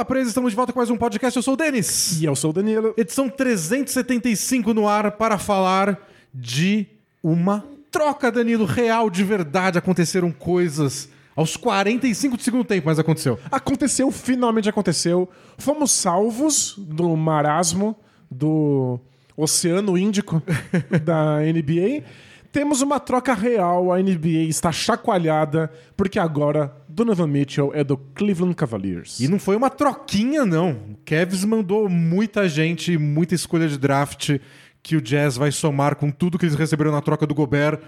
Bola Presa? Estamos de volta com mais um podcast. Eu sou o Denis. E eu sou o Danilo. Edição 375 no ar para falar de uma troca, Danilo, real, de verdade. Aconteceram coisas aos 45 do segundo tempo, mas aconteceu. Aconteceu, finalmente aconteceu. Fomos salvos do marasmo do Oceano Índico da NBA. Temos uma troca real, a NBA está chacoalhada, porque agora Donovan Mitchell é do Cleveland Cavaliers. E não foi uma troquinha, não. O Cavs mandou muita gente, muita escolha de draft que o Jazz vai somar com tudo que eles receberam na troca do Gobert.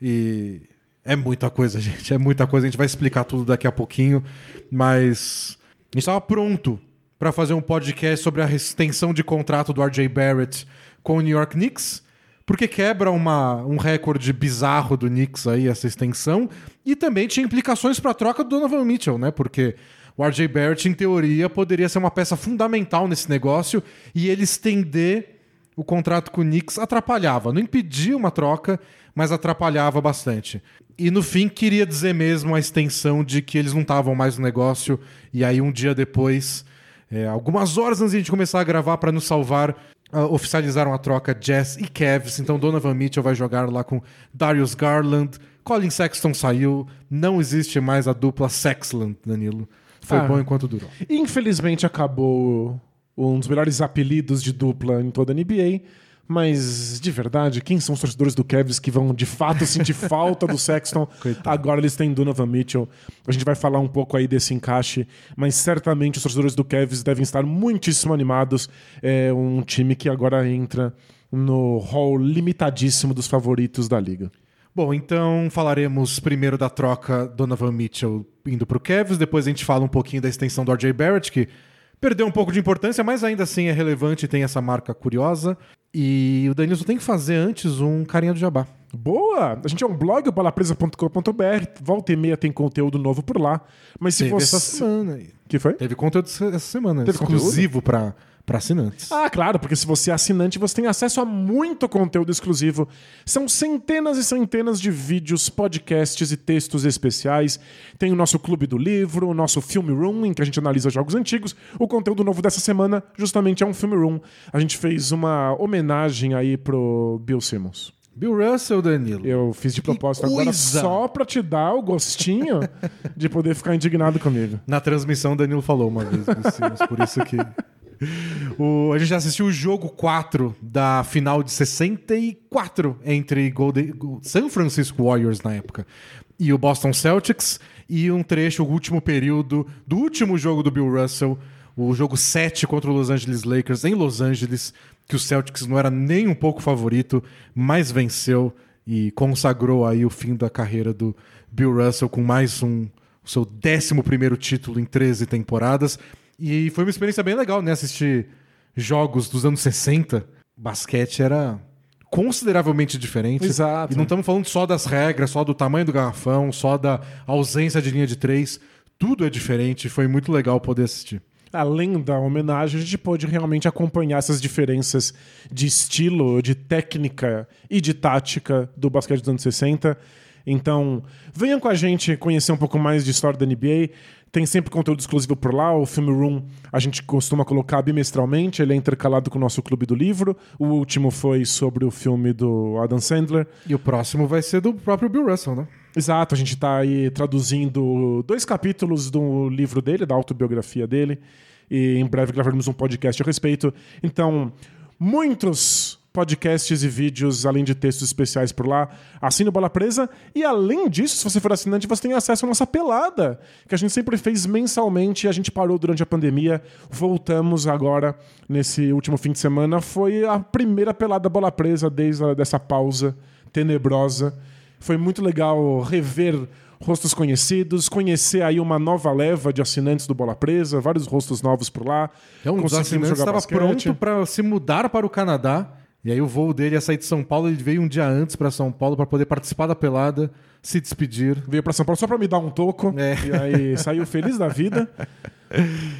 E é muita coisa, gente. É muita coisa. A gente vai explicar tudo daqui a pouquinho. Mas a gente estava pronto para fazer um podcast sobre a extensão de contrato do RJ Barrett com o New York Knicks porque quebra uma, um recorde bizarro do Knicks aí, essa extensão, e também tinha implicações para a troca do Donovan Mitchell, né? Porque o RJ Barrett, em teoria, poderia ser uma peça fundamental nesse negócio e ele estender o contrato com o Knicks atrapalhava. Não impedia uma troca, mas atrapalhava bastante. E no fim, queria dizer mesmo a extensão de que eles não estavam mais no negócio, e aí um dia depois. É, algumas horas antes de a gente começar a gravar para nos salvar, uh, oficializaram a troca Jazz e Cavs. Então Donovan Mitchell vai jogar lá com Darius Garland. Colin Sexton saiu. Não existe mais a dupla Sexland, Danilo. Foi Ah. bom enquanto durou. Infelizmente acabou um dos melhores apelidos de dupla em toda a NBA. Mas, de verdade, quem são os torcedores do Cavs que vão de fato sentir falta do Sexton? Agora eles têm Donovan Mitchell. A gente vai falar um pouco aí desse encaixe, mas certamente os torcedores do Cavs devem estar muitíssimo animados. É um time que agora entra no hall limitadíssimo dos favoritos da liga. Bom, então falaremos primeiro da troca Donovan Mitchell indo pro Cavs, depois a gente fala um pouquinho da extensão do RJ Barrett, que perdeu um pouco de importância, mas ainda assim é relevante tem essa marca curiosa. E o Danilo tem que fazer antes um carinha do jabá. Boa! A gente é um blog, balapresa.com.br. Volta e meia tem conteúdo novo por lá. Mas se Teve você. essa semana aí. que foi? Teve conteúdo essa semana, Teve exclusivo para para assinantes. Ah, claro, porque se você é assinante, você tem acesso a muito conteúdo exclusivo. São centenas e centenas de vídeos, podcasts e textos especiais. Tem o nosso Clube do Livro, o nosso Film Room, em que a gente analisa jogos antigos. O conteúdo novo dessa semana, justamente, é um Film Room. A gente fez uma homenagem aí pro Bill Simmons. Bill Russell, Danilo. Eu fiz de propósito agora coisa! só pra te dar o gostinho de poder ficar indignado comigo. Na transmissão, o Danilo falou uma vez dos Sims, por isso que. O- a gente já assistiu o jogo 4 da final de 64 entre Golden, San Francisco Warriors na época e o Boston Celtics, e um trecho, o último período do último jogo do Bill Russell, o jogo 7 contra o Los Angeles Lakers em Los Angeles, que o Celtics não era nem um pouco favorito, mas venceu e consagrou aí o fim da carreira do Bill Russell com mais um o seu 11 primeiro título em 13 temporadas. E foi uma experiência bem legal, né? Assistir jogos dos anos 60. Basquete era consideravelmente diferente. Exato. E não estamos falando só das regras, só do tamanho do garrafão, só da ausência de linha de três. Tudo é diferente. Foi muito legal poder assistir. Além da homenagem, a gente pôde realmente acompanhar essas diferenças de estilo, de técnica e de tática do basquete dos anos 60. Então, venham com a gente conhecer um pouco mais de história da NBA. Tem sempre conteúdo exclusivo por lá. O Film Room a gente costuma colocar bimestralmente. Ele é intercalado com o nosso Clube do Livro. O último foi sobre o filme do Adam Sandler. E o próximo vai ser do próprio Bill Russell, né? Exato, a gente está aí traduzindo dois capítulos do livro dele, da autobiografia dele, e em breve gravaremos um podcast a respeito. Então, muitos podcasts e vídeos, além de textos especiais por lá. Assine o Bola Presa. E além disso, se você for assinante, você tem acesso à nossa pelada, que a gente sempre fez mensalmente e a gente parou durante a pandemia. Voltamos agora, nesse último fim de semana. Foi a primeira pelada Bola Presa desde a, dessa pausa tenebrosa. Foi muito legal rever rostos conhecidos, conhecer aí uma nova leva de assinantes do Bola Presa, vários rostos novos por lá. Então, Conseguimos assinantes estava pronto para se mudar para o Canadá. E aí o voo dele ia sair de São Paulo, ele veio um dia antes para São Paulo para poder participar da pelada, se despedir. Veio pra São Paulo só pra me dar um toco. É. E aí saiu feliz da vida.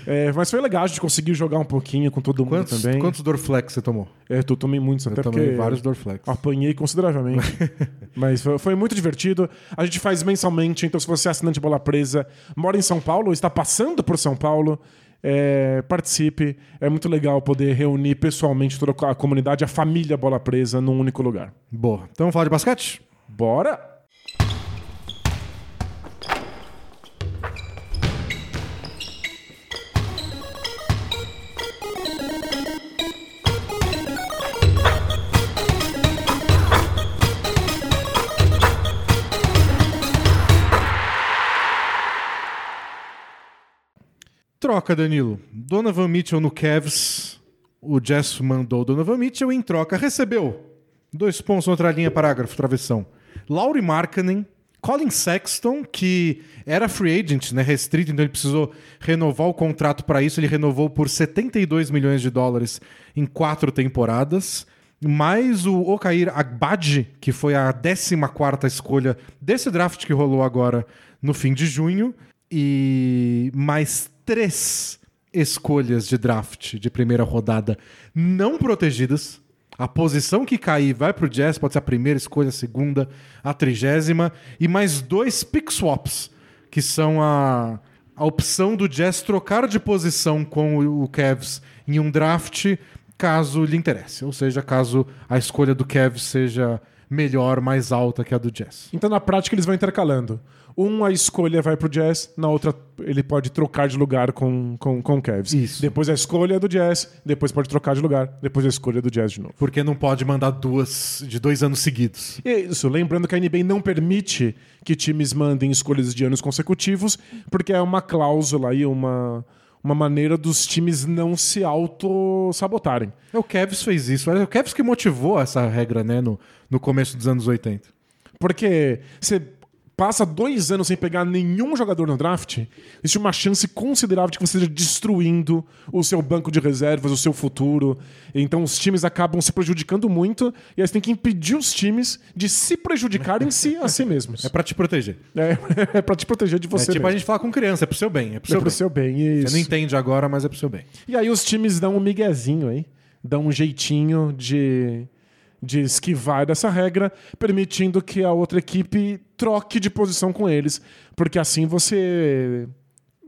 É, mas foi legal, a gente conseguiu jogar um pouquinho com todo mundo Quantos, também. quantos Dorflex você tomou? É, eu tomei muitos, até Eu tomei porque vários Dorflex. apanhei consideravelmente. mas foi, foi muito divertido. A gente faz mensalmente, então se você é assinante de Bola Presa, mora em São Paulo, ou está passando por São Paulo, É, participe. É muito legal poder reunir pessoalmente toda a comunidade, a família Bola Presa, num único lugar. Boa. Então vamos falar de basquete? Bora! Troca, Danilo. Donovan Mitchell no Cavs. O Jazz mandou Donovan Mitchell em troca. Recebeu. Dois pontos, outra linha, parágrafo, travessão. Laurie Markkanen, Colin Sexton, que era free agent, né, restrito, então ele precisou renovar o contrato para isso. Ele renovou por 72 milhões de dólares em quatro temporadas. Mais o Okair Agbadji, que foi a 14 escolha desse draft que rolou agora no fim de junho. E mais três escolhas de draft de primeira rodada não protegidas. A posição que cair vai para o Jazz, pode ser a primeira escolha, a segunda, a trigésima. E mais dois pick swaps, que são a, a opção do Jazz trocar de posição com o, o Cavs em um draft, caso lhe interesse. Ou seja, caso a escolha do Cavs seja melhor, mais alta que a do Jazz. Então, na prática, eles vão intercalando. Uma escolha vai pro Jazz, na outra ele pode trocar de lugar com, com, com o Cavs. Isso. Depois a escolha é do Jazz, depois pode trocar de lugar, depois a escolha é do Jazz de novo. Porque não pode mandar duas de dois anos seguidos. E isso, lembrando que a NBA não permite que times mandem escolhas de anos consecutivos, porque é uma cláusula aí, uma, uma maneira dos times não se auto-sabotarem. É, O Cavs fez isso. É o Cavs que motivou essa regra, né, no, no começo dos anos 80. Porque você passa dois anos sem pegar nenhum jogador no draft, existe uma chance considerável de que você esteja destruindo o seu banco de reservas, o seu futuro. Então os times acabam se prejudicando muito e aí você tem que impedir os times de se prejudicarem si a si mesmos. É pra te proteger. É, é pra te proteger de É você. tipo a mesmo. gente falar com criança, é pro seu bem. É pro É seu pro bem. seu bem, Você isso. não entende agora, mas é pro seu bem. E aí os times dão um miguezinho aí, dão um jeitinho de, de esquivar dessa regra, permitindo que a outra equipe troque de posição com eles, porque assim você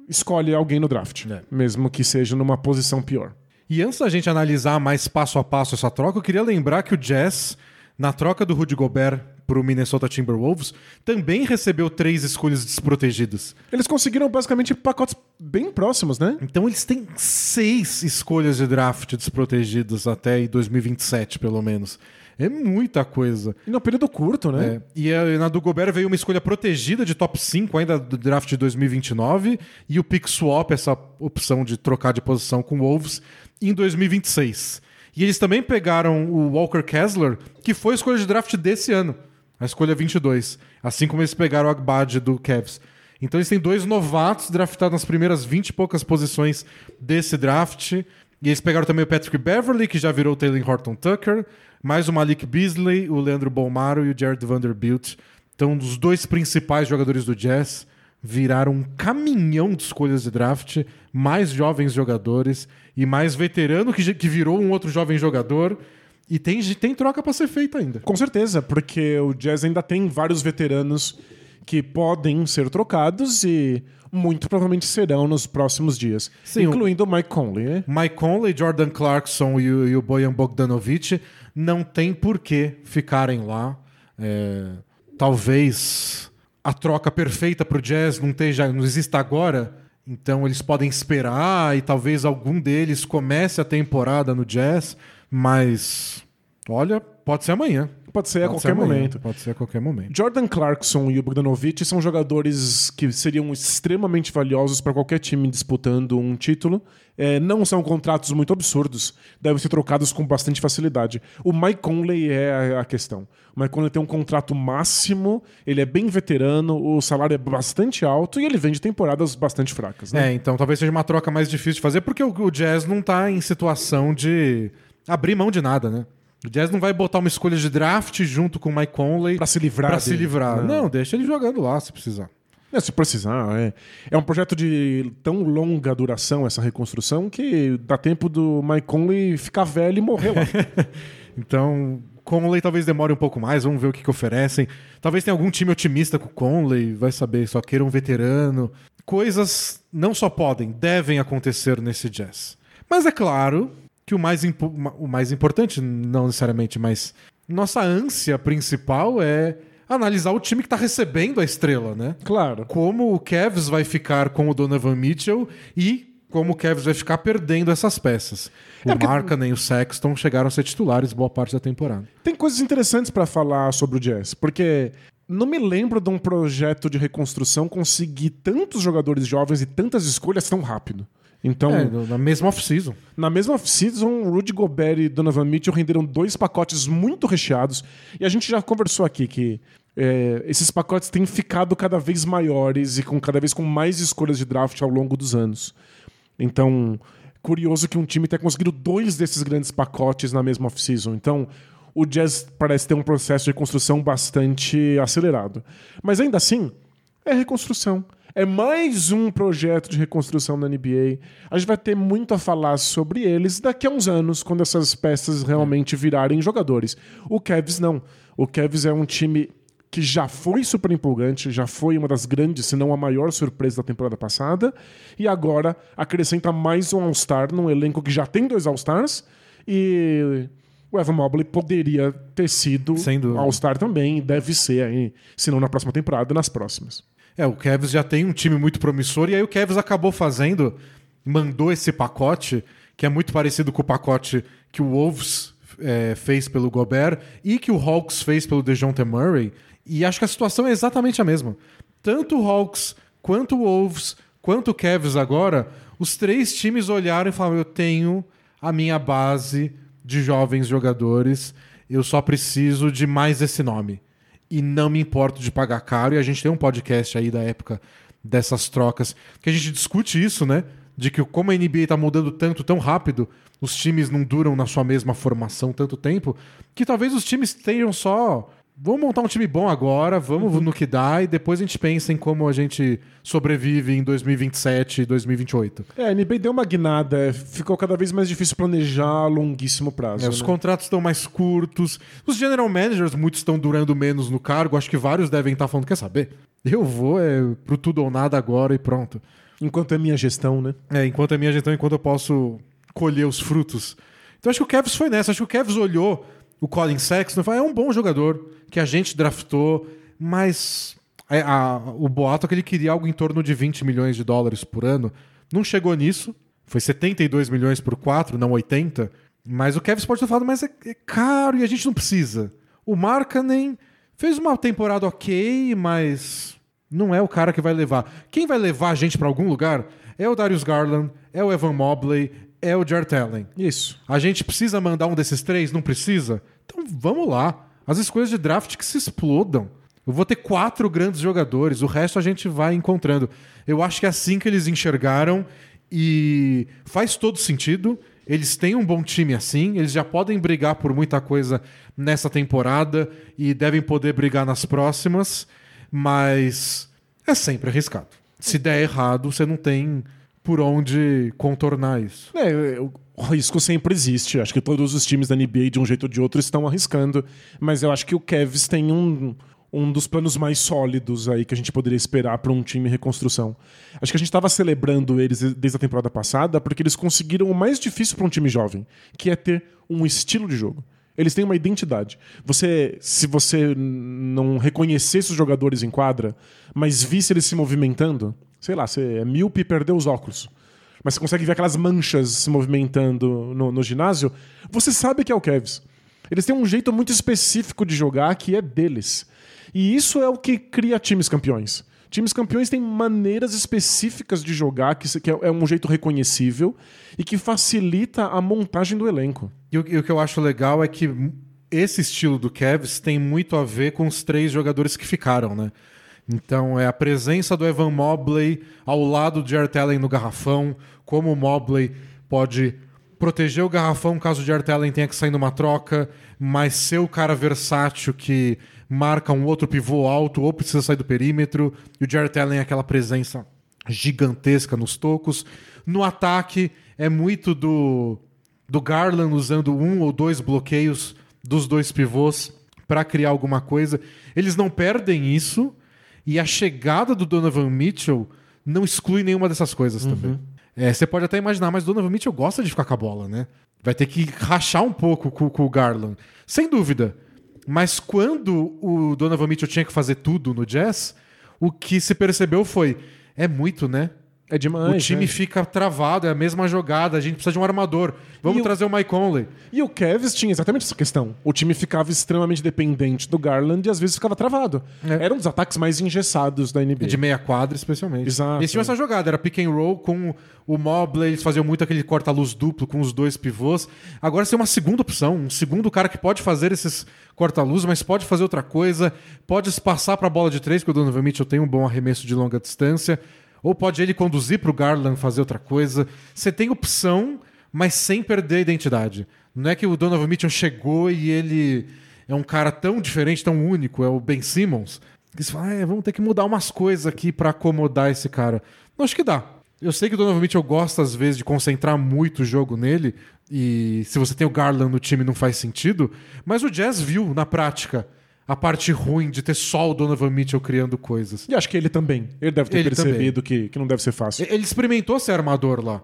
escolhe alguém no draft, É. mesmo que seja numa posição pior. E antes da gente analisar mais passo a passo essa troca, eu queria lembrar que o Jazz, na troca do Rudy Gobert pro Minnesota Timberwolves, também recebeu três escolhas desprotegidas. Eles conseguiram basicamente pacotes bem próximos, né? Então eles têm seis escolhas de draft desprotegidas até em 2027, pelo menos. É muita coisa. E num período curto, né? É, e a- na do Gobert veio uma escolha protegida de top 5 ainda do draft de 2029 e o pick swap, essa opção de trocar de posição com o Wolves, em 2026. E eles também pegaram o Walker Kessler, que foi a escolha de draft desse ano, a escolha 22, assim como eles pegaram o Agbad do Cavs. Então eles têm dois novatos draftados nas primeiras 20 e poucas posições desse draft. E eles pegaram também o Patrick Beverly, que já virou o Taylor Horton Tucker, mais o Malik Beasley, o Leandro Bolmaro e o Jared Vanderbilt. Então, os dois principais jogadores do Jazz viraram um caminhão de escolhas de draft, mais jovens jogadores e mais veterano que, que virou um outro jovem jogador. E tem, tem troca para ser feita ainda. Com certeza, porque o Jazz ainda tem vários veteranos que podem ser trocados e muito provavelmente serão nos próximos dias. Sim, incluindo o Mike Conley, né? Mike Conley, Jordan Clarkson e o, e o Bojan Bogdanovic não tem por que ficarem lá. É, talvez a troca perfeita para o Jazz não, esteja, não exista agora, então eles podem esperar e talvez algum deles comece a temporada no Jazz, mas olha, pode ser amanhã. Pode ser a Pode qualquer ser momento. Pode ser a qualquer momento. Jordan Clarkson e o Bogdanovic são jogadores que seriam extremamente valiosos para qualquer time disputando um título. É, não são contratos muito absurdos, devem ser trocados com bastante facilidade. O Mike Conley é a- a questão. O Mike Conley tem um contrato máximo, ele é bem veterano, o salário é bastante alto e ele vem de temporadas bastante fracas. Né? É, então talvez seja uma troca mais difícil de fazer, porque o, o Jazz não tá em situação de abrir mão de nada, né? O Jazz não vai botar uma escolha de draft junto com o Mike Conley Pra se livrar pra se dele. livrar. Não. Não. deixa ele jogando lá se precisar. É, se precisar, é. É um projeto de tão longa duração, essa reconstrução, que dá tempo do Mike Conley ficar velho e morrer lá. Então, Conley talvez demore um pouco mais, vamos ver o que, que oferecem. Talvez tenha algum time otimista com o Conley, vai saber, só queira um veterano. coisas não só podem, devem acontecer nesse Jazz. Mas é claro que o mais, o mais importante, não necessariamente, mas nossa ânsia principal é analisar o time que está recebendo a estrela, né? Claro. Como o Cavs vai ficar com o Donovan Mitchell e como o Cavs vai ficar perdendo essas peças. O é porque... Marca nem o Sexton chegaram a ser titulares boa parte da temporada. Tem coisas interessantes para falar sobre o Jazz, porque não me lembro de um projeto de reconstrução conseguir tantos jogadores jovens e tantas escolhas tão rápido. Então, é, na mesma off-season. Na mesma off-season, Rudy Gobert e Donovan Mitchell renderam dois pacotes muito recheados. E a gente já conversou aqui que é, esses pacotes têm ficado cada vez maiores e com cada vez com mais escolhas de draft ao longo dos anos. Então, curioso que um time tenha conseguido dois desses grandes pacotes na mesma off-season. Então, o Jazz parece ter um processo de construção bastante acelerado. Mas ainda assim, é reconstrução. É mais um projeto de reconstrução da NBA. A gente vai ter muito a falar sobre eles daqui a uns anos, quando essas peças realmente virarem jogadores. O Cavs não. O Cavs é um time que já foi super empolgante, já foi uma das grandes, se não a maior surpresa da temporada passada, e agora acrescenta mais um All-Star num elenco que já tem dois All-Stars e o Evan Mobley poderia ter sido All-Star também, deve ser aí, se não na próxima temporada, nas próximas. É, o Cavs já tem um time muito promissor e aí o Cavs acabou fazendo, mandou esse pacote, que é muito parecido com o pacote que o Wolves é, fez pelo Gobert e que o Hawks fez pelo DeJounte Murray. E acho que a situação é exatamente a mesma. Tanto o Hawks, quanto o Wolves, quanto o Cavs agora, os três times olharam e falaram: eu tenho a minha base de jovens jogadores, eu só preciso de mais esse nome e não me importo de pagar caro. E a gente tem um podcast aí da época dessas trocas que a gente discute isso, né? De que como a NBA está mudando tanto, tão rápido, os times não duram na sua mesma formação tanto tempo, que talvez os times tenham só Vamos montar um time bom agora, vamos uhum. no que dá e depois a gente pensa em como a gente sobrevive em 2027 e 2028. É, a NBA deu uma guinada, ficou cada vez mais difícil planejar a longuíssimo prazo. É, né? Os contratos estão mais curtos, os general managers, muitos estão durando menos no cargo, acho que vários devem estar falando: quer saber? Eu vou é, pro tudo ou nada agora e pronto. Enquanto é minha gestão, né? É, enquanto é minha gestão, enquanto eu posso colher os frutos. Então acho que o Kevs foi nessa, acho que o Kevs olhou o Colin Sexton falou: é um bom jogador que a gente draftou, mas a, a, o boato é que ele queria algo em torno de 20 milhões de dólares por ano. Não chegou nisso. Foi 72 milhões por 4, não 80. Mas o Kevin pode ter falado, mas é, é caro e a gente não precisa. O Markkanen fez uma temporada ok, mas não é o cara que vai levar. Quem vai levar a gente para algum lugar é o Darius Garland, é o Evan Mobley, é o Jart Allen. Isso. A gente precisa mandar um desses três? Não precisa? Então vamos lá. As escolhas de draft que se explodam. Eu vou ter quatro grandes jogadores, o resto a gente vai encontrando. Eu acho que é assim que eles enxergaram e faz todo sentido. Eles têm um bom time assim, eles já podem brigar por muita coisa nessa temporada e devem poder brigar nas próximas, mas é sempre arriscado. Se der errado, você não tem por onde contornar isso. É, o risco sempre existe. Acho que todos os times da NBA, de um jeito ou de outro, estão arriscando. Mas eu acho que o Cavs tem um, um dos planos mais sólidos aí que a gente poderia esperar para um time em reconstrução. Acho que a gente estava celebrando eles desde a temporada passada porque eles conseguiram o mais difícil para um time jovem, que é ter um estilo de jogo. Eles têm uma identidade. Você, se você não reconhecesse os jogadores em quadra, mas visse eles se movimentando, sei lá, você é míope e perdeu os óculos mas você consegue ver aquelas manchas se movimentando no, no ginásio, você sabe que é o Cavs. Eles têm um jeito muito específico de jogar que é deles. E isso é o que cria times campeões. Times campeões têm maneiras específicas de jogar, que, é, é um jeito reconhecível e que facilita a montagem do elenco. E o, e o que eu acho legal é que esse estilo do Cavs tem muito a ver com os três jogadores que ficaram, né? Então é a presença do Evan Mobley ao lado de Jarrett Allen no garrafão, como o Mobley pode proteger o garrafão caso o Jarrett Allen tenha que sair numa troca, mas ser o cara versátil que marca um outro pivô alto ou precisa sair do perímetro, e o Jarrett Allen é aquela presença gigantesca nos tocos. No ataque é muito do, do Garland usando um ou dois bloqueios dos dois pivôs para criar alguma coisa. Eles não perdem isso, e a chegada do Donovan Mitchell não exclui nenhuma dessas coisas também. É, você pode até imaginar, mas Donovan Mitchell gosta de ficar com a bola, né? Vai ter que rachar um pouco com, com o Garland. Sem dúvida. Mas quando o Donovan Mitchell tinha que fazer tudo no Jazz, o que se percebeu foi: é muito, né? É demais. o time né? fica travado, é a mesma jogada, a gente precisa de um armador. Vamos E o- trazer o Mike Conley. E o Cavs tinha exatamente essa questão. O time ficava extremamente dependente do Garland e às vezes ficava travado. É. Era um dos ataques mais engessados da NBA. De meia quadra, especialmente. Exato. Eles tinham essa jogada, era pick and roll com o Mobley, eles faziam muito aquele corta-luz duplo com os dois pivôs. Agora você tem uma segunda opção, um segundo cara que pode fazer esses corta-luz, mas pode fazer outra coisa, pode espaçar para a bola de três, porque o Donovan Mitchell tem um bom arremesso de longa distância, ou pode ele conduzir para o Garland fazer outra coisa. Você tem opção, mas sem perder a identidade. Não é que o Donovan Mitchell chegou e ele é um cara tão diferente, tão único, é o Ben Simmons. Que você fala, ah, é, vamos ter que mudar umas coisas aqui para acomodar esse cara. Não acho que dá. Eu sei que o Donovan Mitchell gosta, às vezes, de concentrar muito o jogo nele, e se você tem o Garland no time não faz sentido, mas o Jazz viu, na prática, a parte ruim de ter só o Donovan Mitchell criando coisas. E acho que ele também. Ele deve ter Ele percebido que, que não deve ser fácil. Ele experimentou ser armador lá.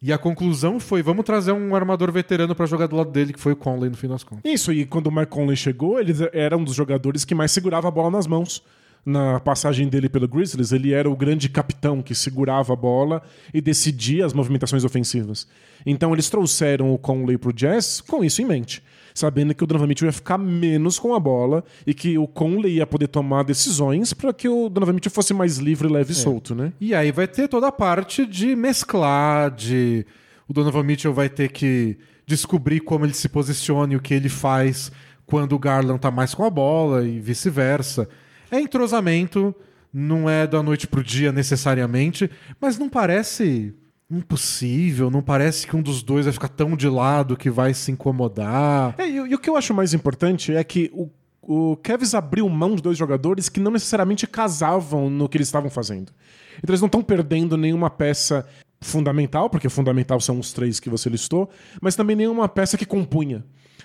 E a conclusão foi: vamos trazer um armador veterano para jogar do lado dele, que foi o Conley no fim das contas. Isso, e quando o Mark Conley chegou, ele era um dos jogadores que mais segurava a bola nas mãos. Na passagem dele pelo Grizzlies, ele era o grande capitão que segurava a bola e decidia as movimentações ofensivas. Então eles trouxeram o Conley pro Jazz com isso em mente, sabendo que o Donovan Mitchell ia ficar menos com a bola e que o Conley ia poder tomar decisões para que o Donovan Mitchell fosse mais livre, leve e solto, né? E aí vai ter toda a parte de mesclar, de. O Donovan Mitchell vai ter que descobrir como ele se posiciona e o que ele faz quando o Garland tá mais com a bola e vice-versa. É entrosamento, não é da noite pro dia necessariamente, mas não parece impossível, não parece que um dos dois vai ficar tão de lado que vai se incomodar. É, e, o- e o que eu acho mais importante é que o, o Cavs abriu mão de dois jogadores que não necessariamente casavam no que eles estavam fazendo. Então eles não estão perdendo nenhuma peça fundamental, porque fundamental são os três que você listou, mas também nenhuma peça que compunha.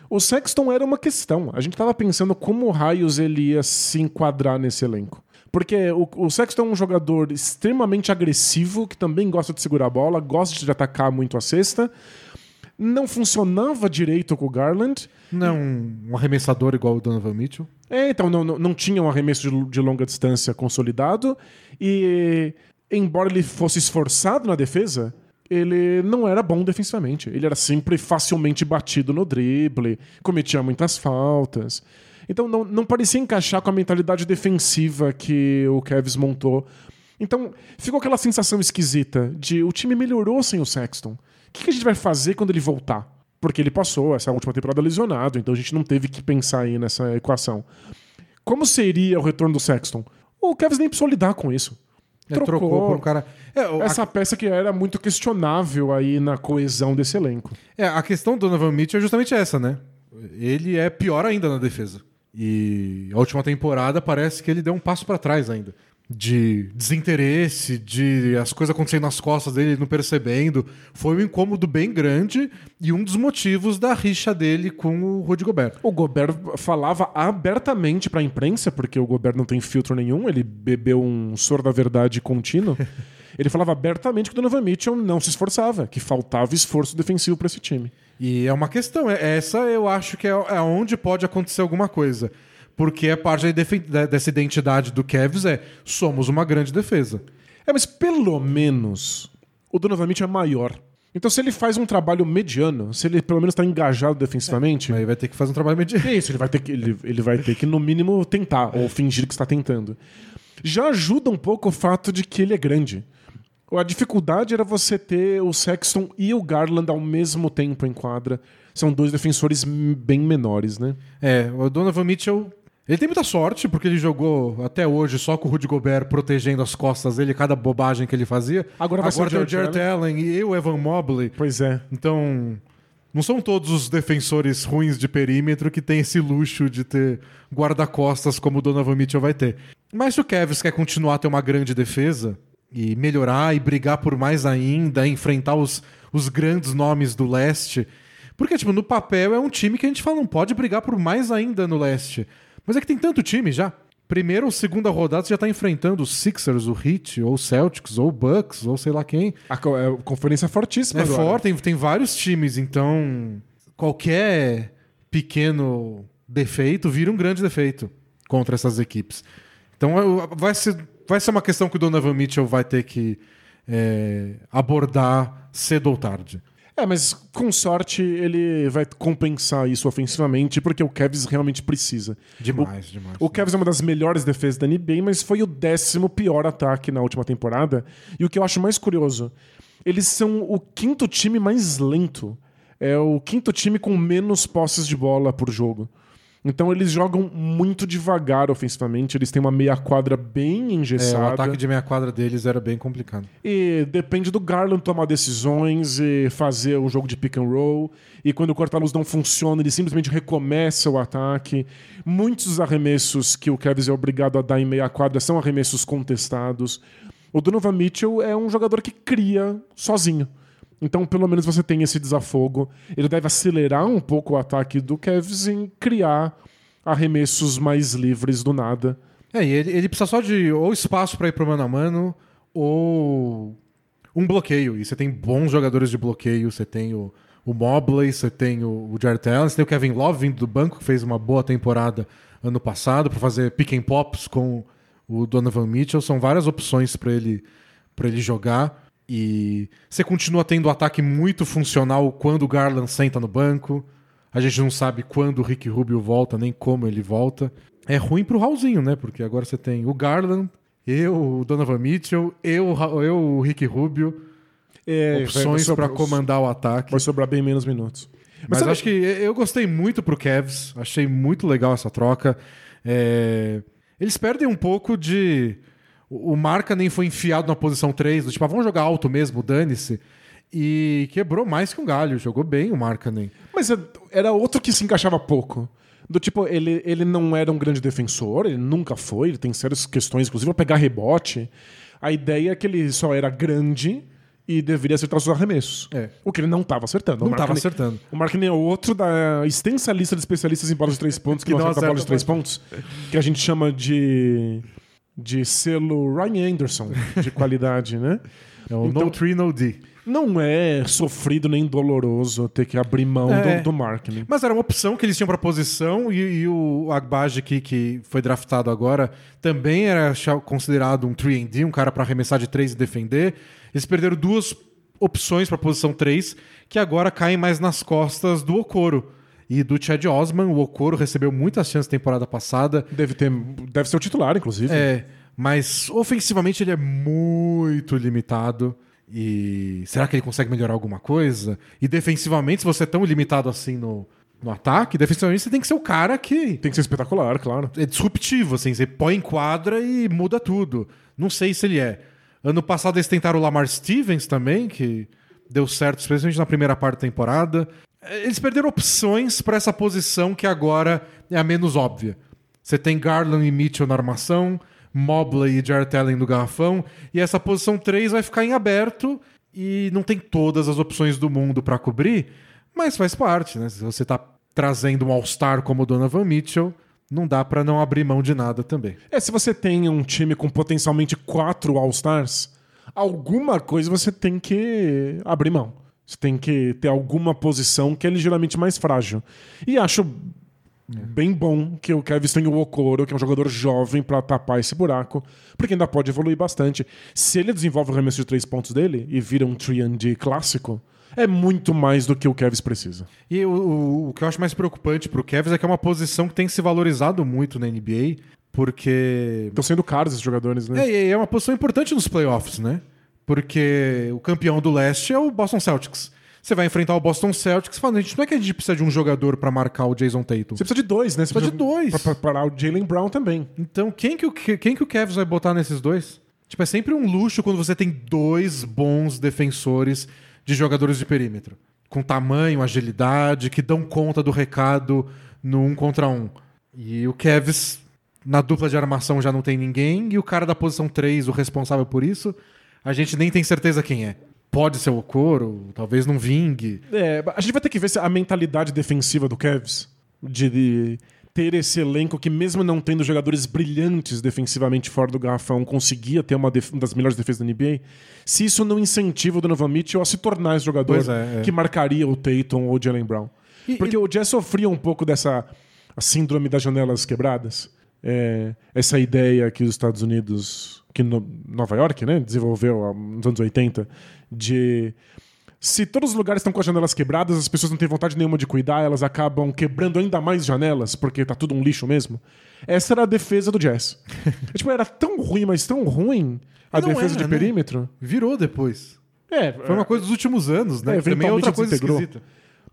O Sexton era uma questão. A gente estava pensando como raios ele ia se enquadrar nesse elenco. Porque o, o Sexton é um jogador extremamente agressivo, que também gosta de segurar a bola, gosta de atacar muito a cesta. Não funcionava direito com o Garland. Não é um, arremessador igual o Donovan Mitchell. É, então não, não, não tinha um arremesso de, de longa distância consolidado. E, embora ele fosse esforçado na defesa, ele não era bom defensivamente. Ele era sempre facilmente batido no drible, cometia muitas faltas. Então não, não parecia encaixar com a mentalidade defensiva que o Cavs montou. Então ficou aquela sensação esquisita de o time melhorou sem o Sexton. O que, que a gente vai fazer quando ele voltar? Porque ele passou essa última temporada lesionado, então a gente não teve que pensar aí nessa equação. Como seria o retorno do Sexton? O Cavs nem precisou lidar com isso. É, trocou por um cara. É, o- a- Essa peça que era muito questionável aí na coesão desse elenco. É, a questão do Donovan Mitchell é justamente essa, né? Ele é pior ainda na defesa. E a última temporada parece que ele deu um passo pra trás ainda. De desinteresse, de as coisas acontecendo nas costas dele, ele não percebendo. Foi um incômodo bem grande e um dos motivos da rixa dele com o Rudy Gobert. O Gobert falava abertamente pra imprensa, porque o Gobert não tem filtro nenhum, ele bebeu um soro da verdade contínuo. ele falava abertamente que o Donovan Mitchell não se esforçava, que faltava esforço defensivo pra esse time. E é uma questão. é- Essa eu acho que é é onde pode acontecer alguma coisa. Porque a parte dessa identidade do Cavs é somos uma grande defesa. É, mas pelo menos o Donovan Mitchell é maior. Então, se ele faz um trabalho mediano, se ele pelo menos está engajado defensivamente, Aí vai ter que fazer um trabalho mediano. é isso, ele vai ter que, ele, ele vai ter que, no mínimo, tentar, ou fingir que está tentando. Já ajuda um pouco o fato de que ele é grande. A dificuldade era você ter o Sexton e o Garland ao mesmo tempo em quadra. São dois defensores bem menores, né? É, o Donovan Mitchell. Ele tem muita sorte, porque ele jogou até hoje só com o Rudy Gobert protegendo as costas dele, cada bobagem que ele fazia. Agora vai ser o Jarrett Allen e o Evan Mobley. Pois é. Então, não são todos os defensores ruins de perímetro que tem esse luxo de ter guarda-costas como o Donovan Mitchell vai ter. Mas se o Cavs quer continuar a ter uma grande defesa e melhorar e brigar por mais ainda, enfrentar os, os grandes nomes do leste. Porque, tipo, no papel é um time que a gente fala, não pode brigar por mais ainda no leste. Mas é que tem tanto time já. primeira ou segunda rodada você já tá enfrentando os Sixers, o Heat, ou o Celtics, ou o Bucks, ou sei lá quem. A, co- é, conferência fortíssima. É agora. forte, tem, tem vários times, então qualquer pequeno defeito vira um grande defeito contra essas equipes. Então vai ser, vai ser uma questão que o Donovan Mitchell vai ter que é, abordar cedo ou tarde. É, mas com sorte ele vai compensar isso ofensivamente, porque o Cavs realmente precisa. Demais, demais. O Cavs é uma das melhores defesas da NBA, mas foi o décimo pior ataque na última temporada. E o que eu acho mais curioso, eles são o quinto time mais lento. É o quinto time com menos posses de bola por jogo. Então eles jogam muito devagar ofensivamente, eles têm uma meia quadra bem É, engessada. o ataque de meia quadra deles era bem complicado. E depende do Garland tomar decisões e fazer o jogo de pick and roll. E quando o corta-luz não funciona, ele simplesmente recomeça o ataque. Muitos dos arremessos que o Cavs é obrigado a dar em meia quadra são arremessos contestados. O Donovan Mitchell é um jogador que cria sozinho. Então, pelo menos você tem esse desafogo. Ele deve acelerar um pouco o ataque do Cavs em criar arremessos mais livres do nada. É, e ele, ele precisa só de ou espaço para ir pro mano a mano ou um bloqueio. E você tem bons jogadores de bloqueio. Você tem o, o Mobley, você tem o, o Jarrett Allen, você tem o Kevin Love vindo do banco, que fez uma boa temporada ano passado para fazer pick and pops com o Donovan Mitchell. São várias opções para ele, ele jogar. E você continua tendo um ataque muito funcional quando o Garland senta no banco. A gente não sabe quando o Rick Rubio volta, nem como ele volta. É ruim pro Raulzinho, né? Porque agora você tem o Garland, eu, o Donovan Mitchell, eu, eu o Rick Rubio. É, vai opções para comandar o ataque. Vai sobrar bem menos minutos. Mas sabe- acho que eu gostei muito pro Cavs. Achei muito legal essa troca. É, Eles perdem um pouco de. O Marca nem foi enfiado na posição 3, do tipo, ah, vamos jogar alto mesmo, dane-se. E quebrou mais que um galho. Jogou bem o Markkanen. Mas é- era outro que se encaixava pouco. Do tipo, ele, ele não era um grande defensor, ele nunca foi, ele tem sérias questões, inclusive a pegar rebote. A ideia é que ele só era grande e deveria acertar os arremessos. É. O que ele não estava acertando. Não estava acertando. O Markkanen é outro da extensa lista de especialistas em bolas de três pontos que, Que não não acerta bola de acerta três pontos, que a gente chama de, de selo Ryan Anderson de qualidade, né? É o Então- No Tree, No D. Não é sofrido nem doloroso ter que abrir mão É. do, do Markkanen. Mas era uma opção que eles tinham para posição e, e o Agbaji, que, que foi draftado agora, também era considerado um 3D, um cara para arremessar de 3 e defender. Eles perderam duas opções para posição 3, que agora caem mais nas costas do Okoro e do Chad Osman. O Okoro recebeu muitas chances na temporada passada. Deve, ter, deve ser o titular, inclusive. É, mas ofensivamente ele é muito limitado. E será que ele consegue melhorar alguma coisa? E defensivamente, se você é tão limitado assim no, no ataque, defensivamente você tem que ser o cara que Tem que ser espetacular, claro. é disruptivo, assim, você põe em quadra e muda tudo. Não sei se ele é. Ano passado eles tentaram o Lamar Stevens também, que deu certo, especialmente na primeira parte da temporada. Eles perderam opções para essa posição que agora é a menos óbvia. Você tem Garland e Mitchell na armação, Mobley e Jarrett Allen no garrafão, e essa posição 3 vai ficar em aberto e não tem todas as opções do mundo para cobrir, mas faz parte, né? Se você tá trazendo um All-Star como o Donovan Mitchell, não dá para não abrir mão de nada também. É, se você tem um time com potencialmente quatro All-Stars, alguma coisa você tem que abrir mão. Você tem que ter alguma posição que é ligeiramente mais frágil. E acho bem bom que o Kevin tenha o Okoro, que é um jogador jovem, pra tapar esse buraco, porque ainda pode evoluir bastante. Se ele desenvolve o arremesso de três pontos dele e vira um 3D clássico, é muito mais do que o Kevin precisa. E o, o- o que eu acho mais preocupante pro Cavs é que é uma posição que tem se valorizado muito na NBA, porque Estão sendo caros esses jogadores, né? É, e é uma posição importante nos playoffs, né? Porque o campeão do leste é o Boston Celtics. Você vai enfrentar o Boston Celtics falando, a gente não é que a gente precisa de um jogador pra marcar o Jason Tatum. Você precisa de dois, né? Você Precisa de dois. Pra, pra parar o Jalen Brown também. Então, quem que, o, quem que o Cavs vai botar nesses dois? Tipo, é sempre um luxo quando você tem dois bons defensores de jogadores de perímetro. Com tamanho, agilidade, que dão conta do recado no um contra um. E o Cavs, na dupla de armação, já não tem ninguém. E o cara da posição 3, o responsável por isso, a gente nem tem certeza quem é. Pode ser o Coro, talvez não vingue. É, a gente vai ter que ver se a mentalidade defensiva do Cavs de, de ter esse elenco que, mesmo não tendo jogadores brilhantes defensivamente fora do garrafão, conseguia ter uma, uma das melhores defesas da NBA, se isso não incentiva o Donovan Mitchell a se tornar esse jogador É, é. que marcaria o Tatum ou o Jalen Brown. E- Porque o Jazz sofria um pouco dessa síndrome das janelas quebradas. É, essa ideia que os Estados Unidos, que no, Nova York, né, desenvolveu há- nos anos 80, de se todos os lugares estão com as janelas quebradas, as pessoas não têm vontade nenhuma de cuidar, elas acabam quebrando ainda mais janelas, porque tá tudo um lixo mesmo. Essa era a defesa do Jazz. tipo, era tão ruim, mas tão ruim a Não defesa era, de né? perímetro. Virou depois. É, Foi uma coisa dos últimos anos, né? É, Também é outra coisa desintegrou. esquisita.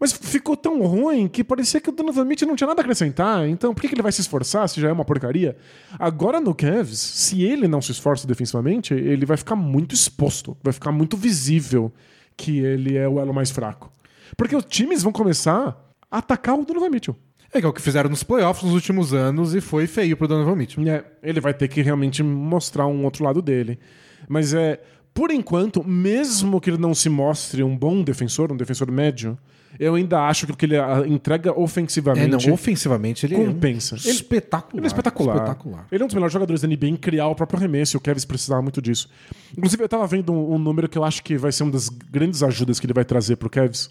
Mas ficou tão ruim que parecia que o Donovan Mitchell não tinha nada a acrescentar. Então, por que, que ele vai se esforçar se já é uma porcaria? Agora no Cavs, se ele não se esforça defensivamente, ele vai ficar muito exposto. Vai ficar muito visível que ele é o elo mais fraco. Porque os times vão começar a atacar o Donovan Mitchell. É que é o que fizeram nos playoffs nos últimos anos e foi feio pro Donovan Mitchell. É, ele vai ter que realmente mostrar um outro lado dele. Mas é, por enquanto, mesmo que ele não se mostre um bom defensor, um defensor médio, eu ainda acho que o que ele ah, entrega É, ofensivamente não, ofensivamente ele compensa. é espetacular. Ele é espetacular. espetacular. Ele é um dos melhores jogadores da NBA em criar o próprio arremesso. E o Kevin precisava muito disso. Inclusive, eu tava vendo um, um número que eu acho que vai ser uma das grandes ajudas que ele vai trazer pro Kevs.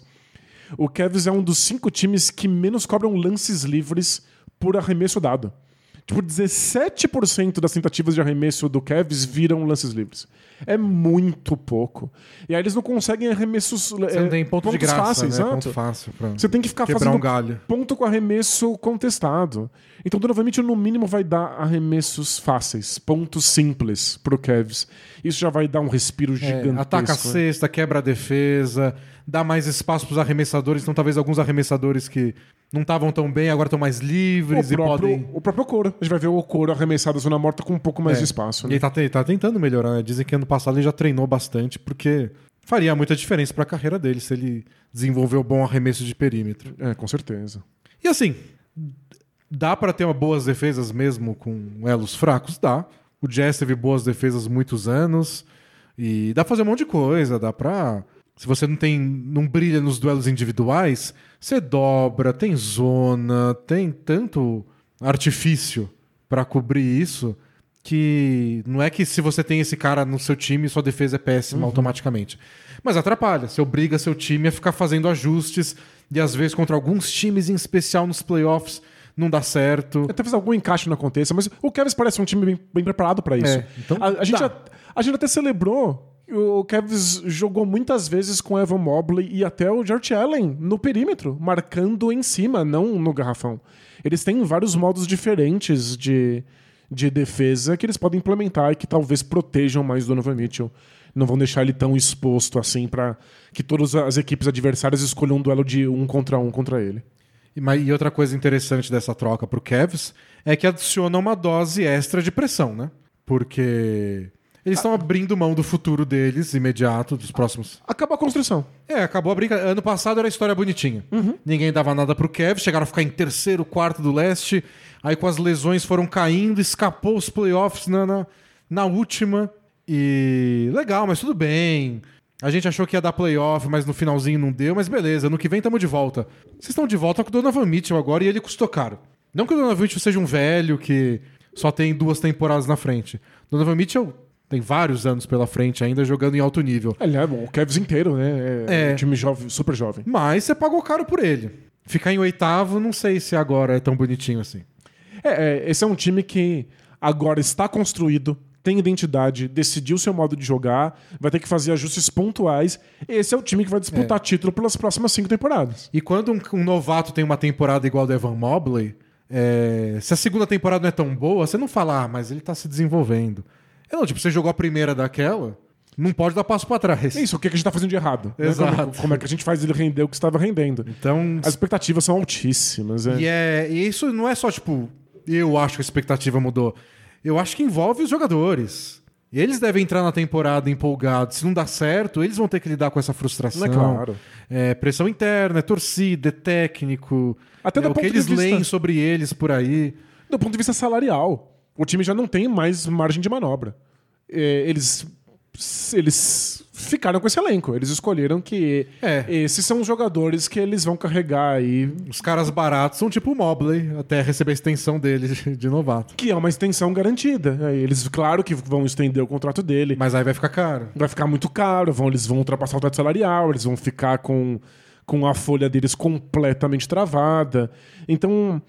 O Kevs é um dos cinco times que menos cobram lances livres por arremesso dado. Tipo, 17% das tentativas de arremesso do Kevs viram lances livres. É muito pouco. E aí eles não conseguem arremessos Você é, não tem ponto de graça, fáceis, né? Ponto fácil Você tem que ficar fazendo um galho. ponto com arremesso contestado. Então, Donovan Mitchell, no mínimo, vai dar arremessos fáceis, pontos simples pro Cavs. Isso já vai dar um respiro É, gigantesco. ataca a cesta, quebra a defesa, dá mais espaço pros arremessadores. Então, talvez alguns arremessadores que não estavam tão bem agora estão mais livres o e próprio, podem. o próprio Okoro. A gente vai ver o Okoro arremessado da zona morta com um pouco mais É. de espaço. E Né? ele tá, te- tá tentando melhorar, né? Dizem que ano passado ele já treinou bastante, porque faria muita diferença pra carreira dele se ele desenvolver um bom arremesso de perímetro. É, com certeza. E assim, dá pra ter uma boas defesas mesmo com elos fracos? Dá. O Jazz teve boas defesas muitos anos e dá pra fazer um monte de coisa, dá pra... Se você não tem, não brilha nos duelos individuais, você dobra, tem zona, tem tanto artifício pra cobrir isso que não é que se você tem esse cara no seu time, sua defesa é péssima automaticamente. Mas atrapalha. Você obriga seu time a ficar fazendo ajustes e às vezes contra alguns times em especial nos playoffs não dá certo. Talvez algum encaixe não aconteça, mas o Cavs parece um time bem, bem preparado pra isso. É, então a, a gente a, a gente até celebrou. O Cavs jogou muitas vezes com Evan Mobley e até o George Allen no perímetro, marcando em cima, não no garrafão. Eles têm vários modos diferentes de, de defesa que eles podem implementar e que talvez protejam mais o Donovan Mitchell. Não vão deixar ele tão exposto assim pra que todas as equipes adversárias escolham um duelo de um contra um contra ele. E, outra coisa interessante dessa troca pro Cavs é que adiciona uma dose extra de pressão, né? Porque eles estão abrindo mão do futuro deles imediato, dos próximos. Acaba a construção. É, acabou a brincadeira. Ano passado era a história bonitinha. Ninguém dava nada pro Cavs, chegaram a ficar em terceiro, quarto do leste. Aí com as lesões foram caindo, escapou os playoffs na, na, na última. E legal, mas tudo bem. A gente achou que ia dar playoff, mas no finalzinho não deu. Mas beleza, ano que vem estamos de volta. Vocês estão de volta com o Donovan Mitchell agora e ele custou caro. Não que o Donovan Mitchell seja um velho que só tem duas temporadas na frente. Donovan Mitchell tem vários anos pela frente ainda jogando em alto nível. Aliás, bom, o Cavs inteiro, né? É, É. um time jovem, super jovem. Mas você pagou caro por ele. Ficar em oitavo, não sei se agora é tão bonitinho assim. É, é, esse é um time que agora está construído, tem identidade, decidiu seu modo de jogar, vai ter que fazer ajustes pontuais. Esse é o time que vai disputar título pelas próximas cinco temporadas. E quando um, um novato tem uma temporada igual a do Evan Mobley, é, se a segunda temporada não é tão boa, você não fala, ah, mas ele tá se desenvolvendo. É, não, tipo, você jogou a primeira daquela, não pode dar passo pra trás. É isso, o que que a gente está fazendo de errado? né? Exato. Como, como é que a gente faz ele render o que estava rendendo? Então, As expectativas são altíssimas. É. e, é, e isso não é só, tipo, eu acho que a expectativa mudou. Eu acho que envolve os jogadores. Eles devem entrar na temporada empolgados. Se não dá certo, eles vão ter que lidar com essa frustração. É claro. É, pressão interna, é torcida, é técnico. Até é, do o que ponto de eles vista- leem sobre eles por aí. Do ponto de vista salarial, o time já não tem mais margem de manobra. É, eles eles ficaram com esse elenco. Eles escolheram que É. esses são os jogadores que eles vão carregar aí, Os caras baratos são tipo o Mobley, até receber a extensão dele de novato. que é uma extensão garantida. Aí Eles, claro que vão estender o contrato dele. Mas aí vai ficar caro. Vai ficar muito caro, vão, eles vão ultrapassar o teto salarial, eles vão ficar com, com a folha deles completamente travada. Então,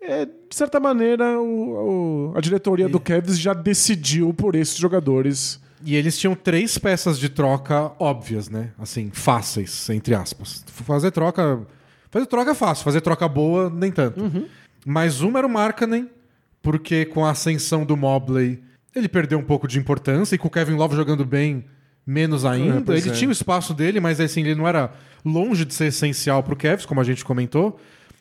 é, de certa maneira, o- o- a diretoria do Cavs já decidiu por esses jogadores. E eles tinham três peças de troca óbvias, né? Assim, fáceis, entre aspas. Fazer troca. Fazer troca é fácil, fazer troca boa, nem tanto. Mas uma era o Markkanen, porque com a ascensão do Mobley, ele perdeu um pouco de importância, e com o Kevin Love jogando bem, menos ainda. pois ele é. tinha o espaço dele, mas assim, ele não era longe de ser essencial pro Cavs, como a gente comentou.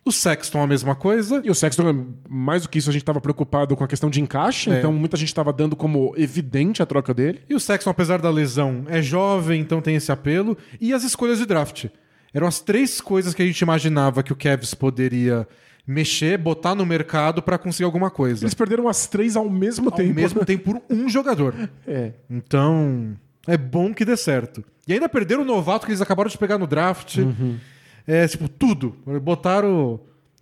O Sexton a mesma coisa. E o Sexton, mais do que isso, a gente estava preocupado com a questão de encaixe, É. então muita gente estava dando como evidente a troca dele. E o Sexton, apesar da lesão, é jovem, então tem esse apelo. E as escolhas de draft. Eram as três coisas que a gente imaginava que o Cavs poderia mexer, botar no mercado pra conseguir alguma coisa. Eles perderam as três ao mesmo Ao tempo. mesmo tempo por um jogador. É. Então, é bom que dê certo. E ainda perderam o novato que eles acabaram de pegar no draft. É, tipo, tudo. Botaram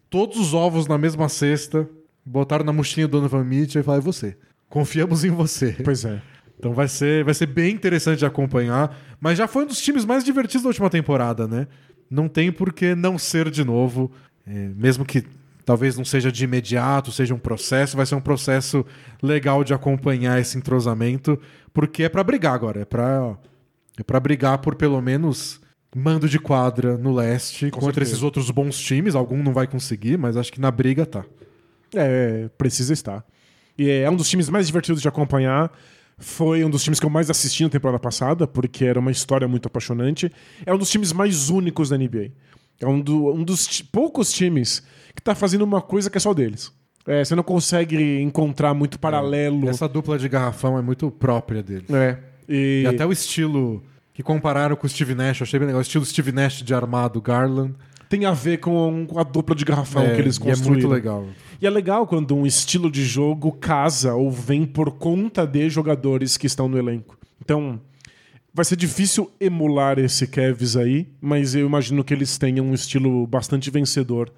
todos os ovos na mesma cesta, botaram na mochilinha do Donovan Mitchell e falaram, é você. Confiamos em você. Pois é. Então vai ser, vai ser bem interessante de acompanhar. Mas já foi um dos times mais divertidos da última temporada, né? Não tem por que não ser de novo. É, mesmo que talvez não seja de imediato, seja um processo, vai ser um processo legal de acompanhar esse entrosamento, porque é pra brigar agora. É pra, é pra brigar por pelo menos mando de quadra no leste Com contra certeza. esses outros bons times. Algum não vai conseguir, mas acho que na briga tá. É, precisa estar. E é um dos times mais divertidos de acompanhar. Foi um dos times que eu mais assisti na temporada passada, porque era uma história muito apaixonante. É um dos times mais únicos da NBA. É um, do- um dos poucos times que tá fazendo uma coisa que é só deles. É, você não consegue encontrar muito paralelo. Essa dupla de garrafão é muito própria dele. É. E, E até o estilo que compararam com o Steve Nash, eu achei bem legal. O estilo Steve Nash de armado Garland. tem a ver com, a dupla de garrafão é, que eles e é construíram. muito legal. E é legal quando um estilo de jogo casa ou vem por conta de jogadores que estão no elenco. Então, vai ser difícil emular esse Cavs aí, mas eu imagino que eles tenham um estilo bastante vencedor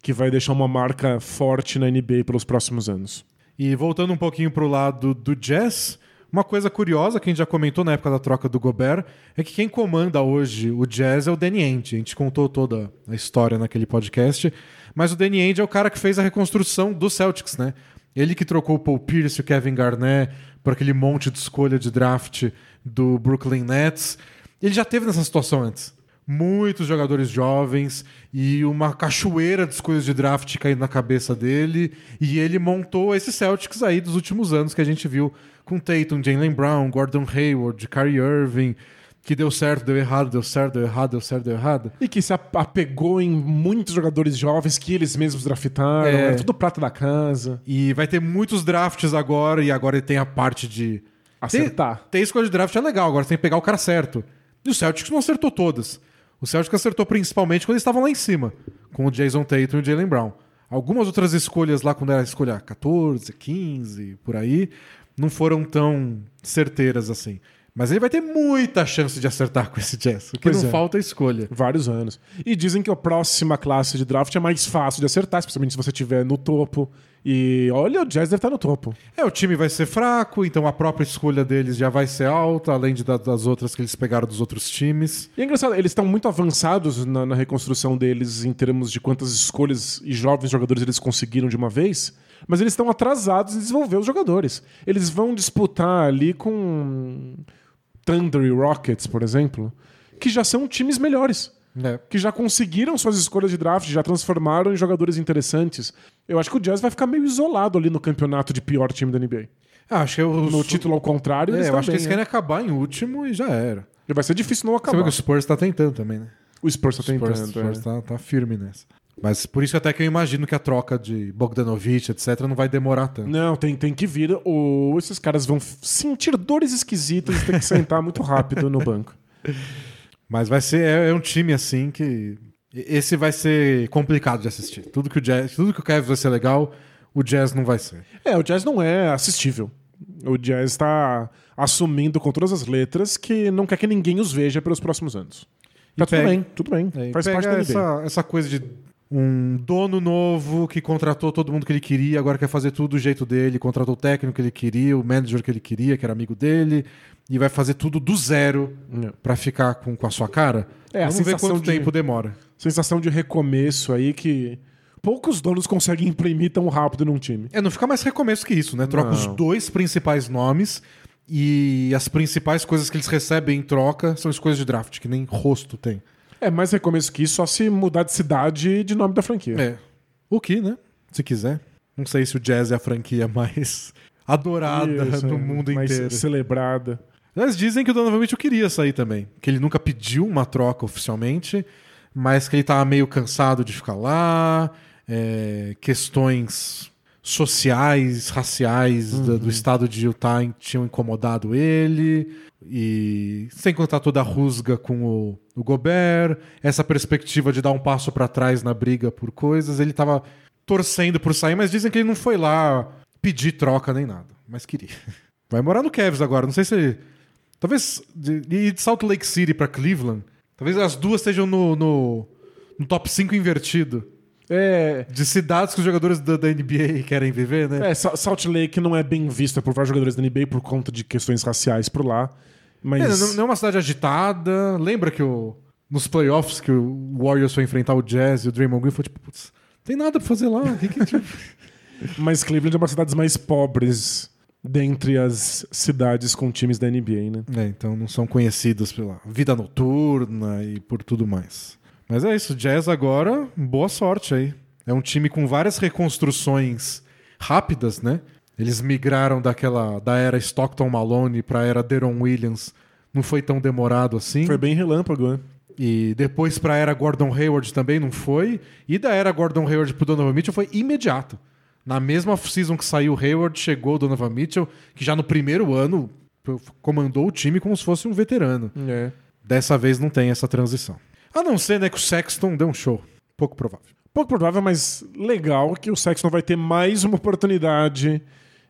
que vai deixar uma marca forte na NBA pelos próximos anos. E voltando um pouquinho pro lado do Jazz, uma coisa curiosa que a gente já comentou na época da troca do Gobert é que quem comanda hoje o Jazz é o Danny Ainge. A gente contou toda a história naquele podcast, mas o Danny Ainge é o cara que fez a reconstrução do Celtics, né? Ele que trocou o Paul Pierce e o Kevin Garnett por aquele monte de escolha de draft do Brooklyn Nets. Ele já teve nessa situação antes. Muitos jogadores jovens e uma cachoeira de escolhas de draft caindo na cabeça dele. E ele montou esses Celtics aí dos últimos anos que a gente viu com Tatum, Jalen Brown, Gordon Hayward, Kyrie Irving, que deu certo, deu errado, deu certo, deu errado, deu certo, deu errado. E que se ap- apegou em muitos jogadores jovens que eles mesmos draftaram, É. é tudo prata da casa. E vai ter muitos drafts agora, e agora tem a parte de. Acertar. Ter, ter escolha de draft é legal, agora você tem que pegar o cara certo. E o Celtics não acertou todas. O Celtics acertou principalmente quando eles estavam lá em cima, com o Jason Tatum e o Jalen Brown. Algumas outras escolhas lá, quando era a escolha 14, 15, por aí, não foram tão certeiras assim. Mas ele vai ter muita chance de acertar com esse Jazz. O que Pois não é. falta é escolha. Vários anos. E dizem que a próxima classe de draft é mais fácil de acertar, especialmente se você estiver no topo. E olha, o Jazz deve estar no topo. É, o time vai ser fraco, então a própria escolha deles já vai ser alta, além de da- das outras que eles pegaram dos outros times. E é engraçado, eles estão muito avançados na, na reconstrução deles em termos de quantas escolhas e jovens jogadores eles conseguiram de uma vez, mas eles estão atrasados em desenvolver os jogadores. Eles vão disputar ali com Thunder e Rockets, por exemplo, que já são times melhores. né? que já conseguiram suas escolhas de draft, já transformaram em jogadores interessantes. Eu acho que o Jazz vai ficar meio isolado ali no campeonato de pior time da NBA. Ah, acho que eu, No título ao contrário, É, eu acho que também, eles querem acabar em último e já era. né? E vai ser difícil não Você vê acabar. que o Spurs tá tentando também, né? O Spurs tá O Spurs, tentando. Spurs é. tá, tá firme nessa. Mas por isso até que eu imagino que a troca de Bogdanovich, etc., não vai demorar tanto. Não, tem, tem que vir, ou esses caras vão sentir dores esquisitas e ter que sentar muito rápido no banco. Mas vai ser é, é um time assim que esse vai ser complicado de assistir. Tudo que o Jazz, tudo que o Cavs vai ser legal, o Jazz não vai ser. É, o Jazz não é assistível. O Jazz tá assumindo com todas as letras que não quer que ninguém os veja pelos próximos anos. Tá pega- tudo bem, tudo bem. É, Faz parte da essa, essa coisa de um dono novo que contratou todo mundo que ele queria, agora quer fazer tudo do jeito dele, contratou o técnico que ele queria, o manager que ele queria, que era amigo dele, e vai fazer tudo do zero É. pra ficar com, com a sua cara. É, a Vamos ver quanto de- tempo demora. Sensação de recomeço aí que poucos donos conseguem imprimir tão rápido num time. É, não fica mais recomeço que isso, né? Troca os Não. dois principais nomes e as principais coisas que eles recebem em troca são as coisas de draft, que nem rosto tem. É mais recomeço que isso, só se mudar de cidade e de nome da franquia. É. O que, né? Se quiser. Não sei se o Jazz é a franquia mais adorada Isso, é, mundo mais inteiro. celebrada. Eles dizem que o Donovan Mitchell queria sair também. Que ele nunca pediu uma troca oficialmente, mas que ele tava meio cansado de ficar lá. é, questões sociais, raciais da- do estado de Utah in- tinham incomodado ele. E sem contar toda a rusga com o, o Gobert, essa perspectiva de dar um passo pra trás na briga por coisas, ele tava torcendo por sair, mas dizem que ele não foi lá pedir troca nem nada, mas queria. Vai morar no Cavs agora, não sei se ele Talvez de, de Salt Lake City pra Cleveland, talvez as duas estejam no, no, no top 5 invertido. É, De cidades que os jogadores da, da NBA querem viver, né? é, Sa- Salt Lake não é bem vista por vários jogadores da NBA por conta de questões raciais por lá. É, Mas não, não é uma cidade agitada. Lembra que o, nos playoffs que o Warriors foi enfrentar o Jazz e o Draymond Green foi tipo, putz, tem nada pra fazer lá. Que que, tipo... Mas Cleveland é uma das cidades mais pobres dentre as cidades com times da NBA, né? é, então não são conhecidos pela vida noturna e por tudo mais. Mas é isso, Jazz agora, boa sorte aí. É um time com várias reconstruções rápidas, né? Eles migraram daquela da era Stockton Malone pra era Deron Williams. Não foi tão demorado assim. Foi bem relâmpago, né? E depois pra era Gordon Hayward também não foi. E da era Gordon Hayward pro Donovan Mitchell foi imediato. Na mesma off-season que saiu o Hayward, chegou o Donovan Mitchell, que já no primeiro ano comandou o time como se fosse um veterano. É. Dessa vez não tem essa transição. A não ser né, que o Sexton deu um show. Pouco provável. Pouco provável, mas legal que o Sexton vai ter mais uma oportunidade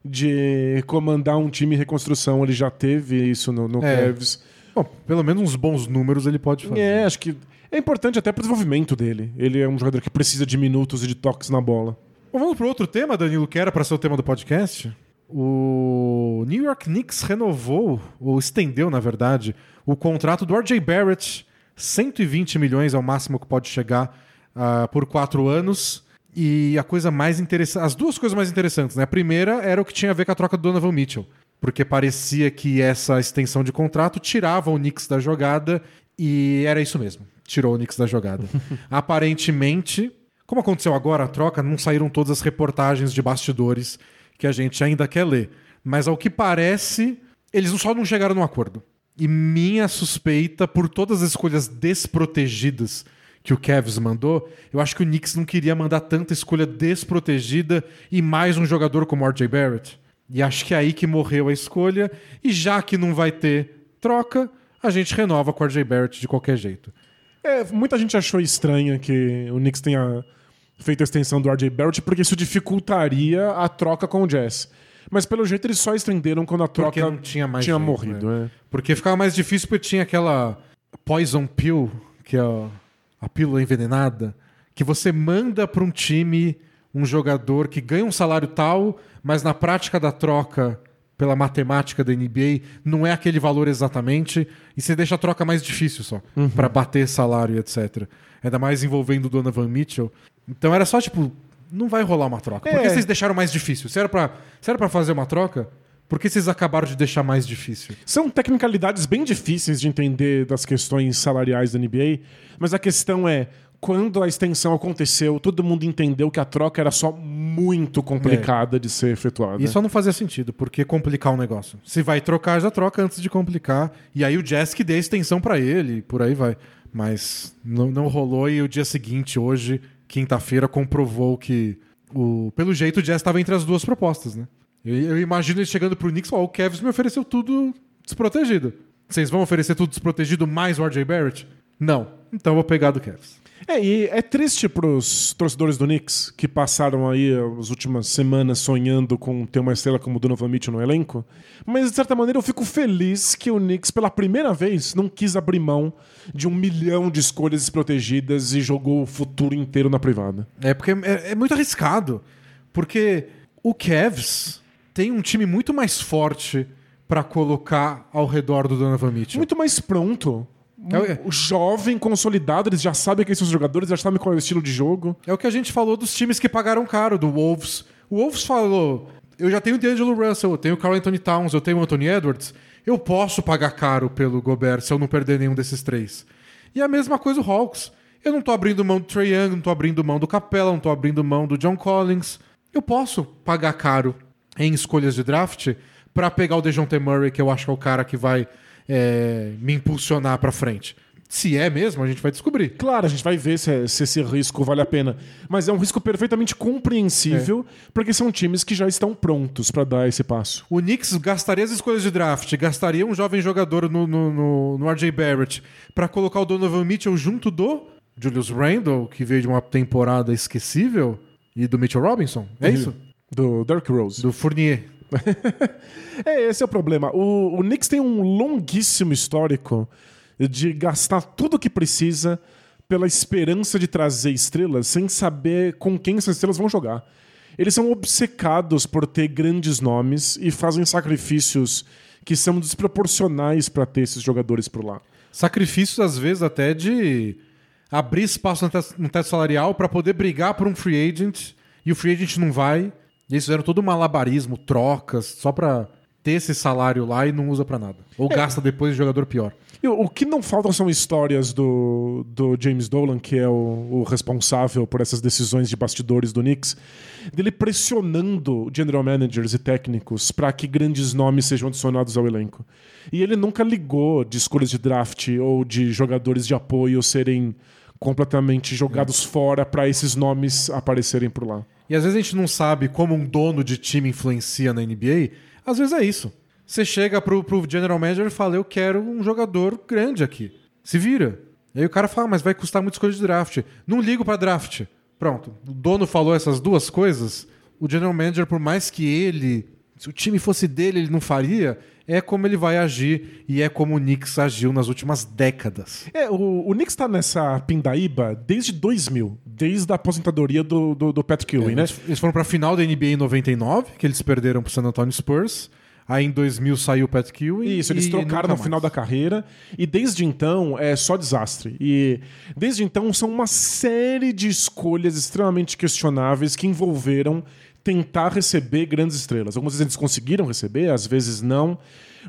de comandar um time em reconstrução. Ele já teve isso no, no É. Cavs. Bom, pelo menos uns bons números ele pode fazer. É, acho que é importante até pro desenvolvimento dele. Ele é um jogador que precisa de minutos e de toques na bola. Bom, vamos para outro tema, Danilo, que era para ser o tema do podcast. O New York Knicks renovou, ou estendeu, na verdade, o contrato do RJ Barrett. 120 milhões é o máximo que pode chegar ah, por quatro anos. E a coisa mais interessante. As duas coisas mais interessantes, né? A primeira era o que tinha a ver com a troca do Donovan Mitchell. Porque parecia que essa extensão de contrato tirava o Knicks da jogada. E era isso mesmo. Tirou o Knicks da jogada. Aparentemente, como aconteceu agora a troca, não saíram todas as reportagens de bastidores que a gente ainda quer ler. Mas ao que parece, eles só não chegaram num acordo. E minha suspeita, por todas as escolhas desprotegidas que o Cavs mandou, eu acho que o Knicks não queria mandar tanta escolha desprotegida e mais um jogador como o RJ Barrett. E acho que é aí que morreu a escolha. E já que não vai ter troca, a gente renova com o RJ Barrett de qualquer jeito. É, muita gente achou estranho que o Knicks tenha feito a extensão do RJ Barrett porque isso dificultaria a troca com o Jazz. Mas pelo jeito eles só estenderam quando a Porque troca não tinha mais tinha jeito, morrido. né? é. Porque ficava mais difícil porque tinha aquela poison pill, que é a pílula envenenada, que você manda para um time um jogador que ganha um salário tal, mas na prática da troca pela matemática da NBA não é aquele valor exatamente e você deixa a troca mais difícil só para bater salário etc. Ainda mais envolvendo o Donovan Mitchell. Então era só tipo, não vai rolar uma troca. Por que É. vocês deixaram mais difícil? Se era para se era para fazer uma troca, por que vocês acabaram de deixar mais difícil? São tecnicalidades bem difíceis de entender das questões salariais da NBA, mas a questão é, quando a extensão aconteceu, todo mundo entendeu que a troca era só muito complicada de ser efetuada. E só não fazia sentido, porque complicar o negócio. Se vai trocar, já troca antes de complicar. E aí o Jazz que dê a extensão pra ele, e por aí vai. Mas não, não rolou e o dia seguinte, hoje, quinta-feira, comprovou que, o, pelo jeito, o Jazz estava entre as duas propostas, né? Eu, eu imagino ele chegando pro Knicks e "Ó, o Cavs me ofereceu tudo desprotegido. Vocês vão oferecer tudo desprotegido mais o RJ Barrett? Não. Então eu vou pegar do Cavs. É, e é triste pros torcedores do Knicks que passaram aí as últimas semanas sonhando com ter uma estrela como Donovan Mitchell no elenco, mas de certa maneira eu fico feliz que o Knicks pela primeira vez não quis abrir mão de um milhão de escolhas desprotegidas e jogou o futuro inteiro na privada. É porque é, é muito arriscado. Porque o Cavs tem um time muito mais forte pra colocar ao redor do Donovan Mitchell. Muito mais pronto. É- O jovem, consolidado, eles já sabem quem são os jogadores, já sabem qual é o estilo de jogo. É o que a gente falou dos times que pagaram caro, do Wolves. O Wolves falou: eu já tenho o D'Angelo Russell, eu tenho o Carl Anthony Towns, eu tenho o Anthony Edwards. Eu posso pagar caro pelo Gobert se eu não perder nenhum desses três. E a mesma coisa o Hawks. Eu não tô abrindo mão do Trae Young, não tô abrindo mão do Capella, não tô abrindo mão do John Collins. Eu posso pagar caro em escolhas de draft pra pegar o DeJounte Murray, que eu acho que é o cara que vai é, me impulsionar pra frente. Se é mesmo, a gente vai descobrir. Claro, a gente vai ver se, se esse risco vale a pena. Mas é um risco perfeitamente compreensível, porque são times que já estão prontos pra dar esse passo. O Knicks gastaria as escolhas de draft, gastaria um jovem jogador no, no, no, no RJ Barrett pra colocar o Donovan Mitchell junto do Julius Randle, que veio de uma temporada esquecível, e do Mitchell Robinson. É isso? Do Derrick Rose. Do Fournier. É, esse é o problema. O, o Knicks tem um longuíssimo histórico de gastar tudo o que precisa pela esperança de trazer estrelas sem saber com quem essas estrelas vão jogar. Eles são obcecados por ter grandes nomes e fazem sacrifícios que são desproporcionais para ter esses jogadores por lá. Sacrifícios, às vezes, até de abrir espaço no teto, salarial pra poder brigar por um free agent, e o free agent não vai. Eles fizeram todo um malabarismo, trocas, só pra ter esse salário lá e não usa pra nada. Ou gasta depois de jogador pior. E o o que não faltam são histórias do, do James Dolan, que é o, o responsável por essas decisões de bastidores do Knicks, dele pressionando general managers e técnicos para que grandes nomes sejam adicionados ao elenco. E ele nunca ligou de escolhas de draft ou de jogadores de apoio serem completamente jogados fora para esses nomes aparecerem por lá. E às vezes a gente não sabe como um dono de time influencia na NBA. Às vezes é isso. Você chega pro, pro general manager e fala: Eu quero um jogador grande aqui. Se vira. E aí o cara fala: "Ah, Mas vai custar muito escolha de draft. Não ligo pra draft. Pronto. O dono falou essas duas coisas. O general manager, por mais que ele. Se o time fosse dele, ele não faria. É como ele vai agir. E é como o Knicks agiu nas últimas décadas. É, o, o Knicks tá nessa pindaíba desde 2000, desde a aposentadoria do, do, do Patrick Ewing, né? Eles, foram pra final da NBA em 99, que eles perderam pro San Antonio Spurs. Aí em 2000 saiu o Pat Ewing. Isso, eles trocaram no final da carreira e desde então é só desastre. E desde então são uma série de escolhas extremamente questionáveis que envolveram tentar receber grandes estrelas. Algumas vezes eles conseguiram receber, às vezes não,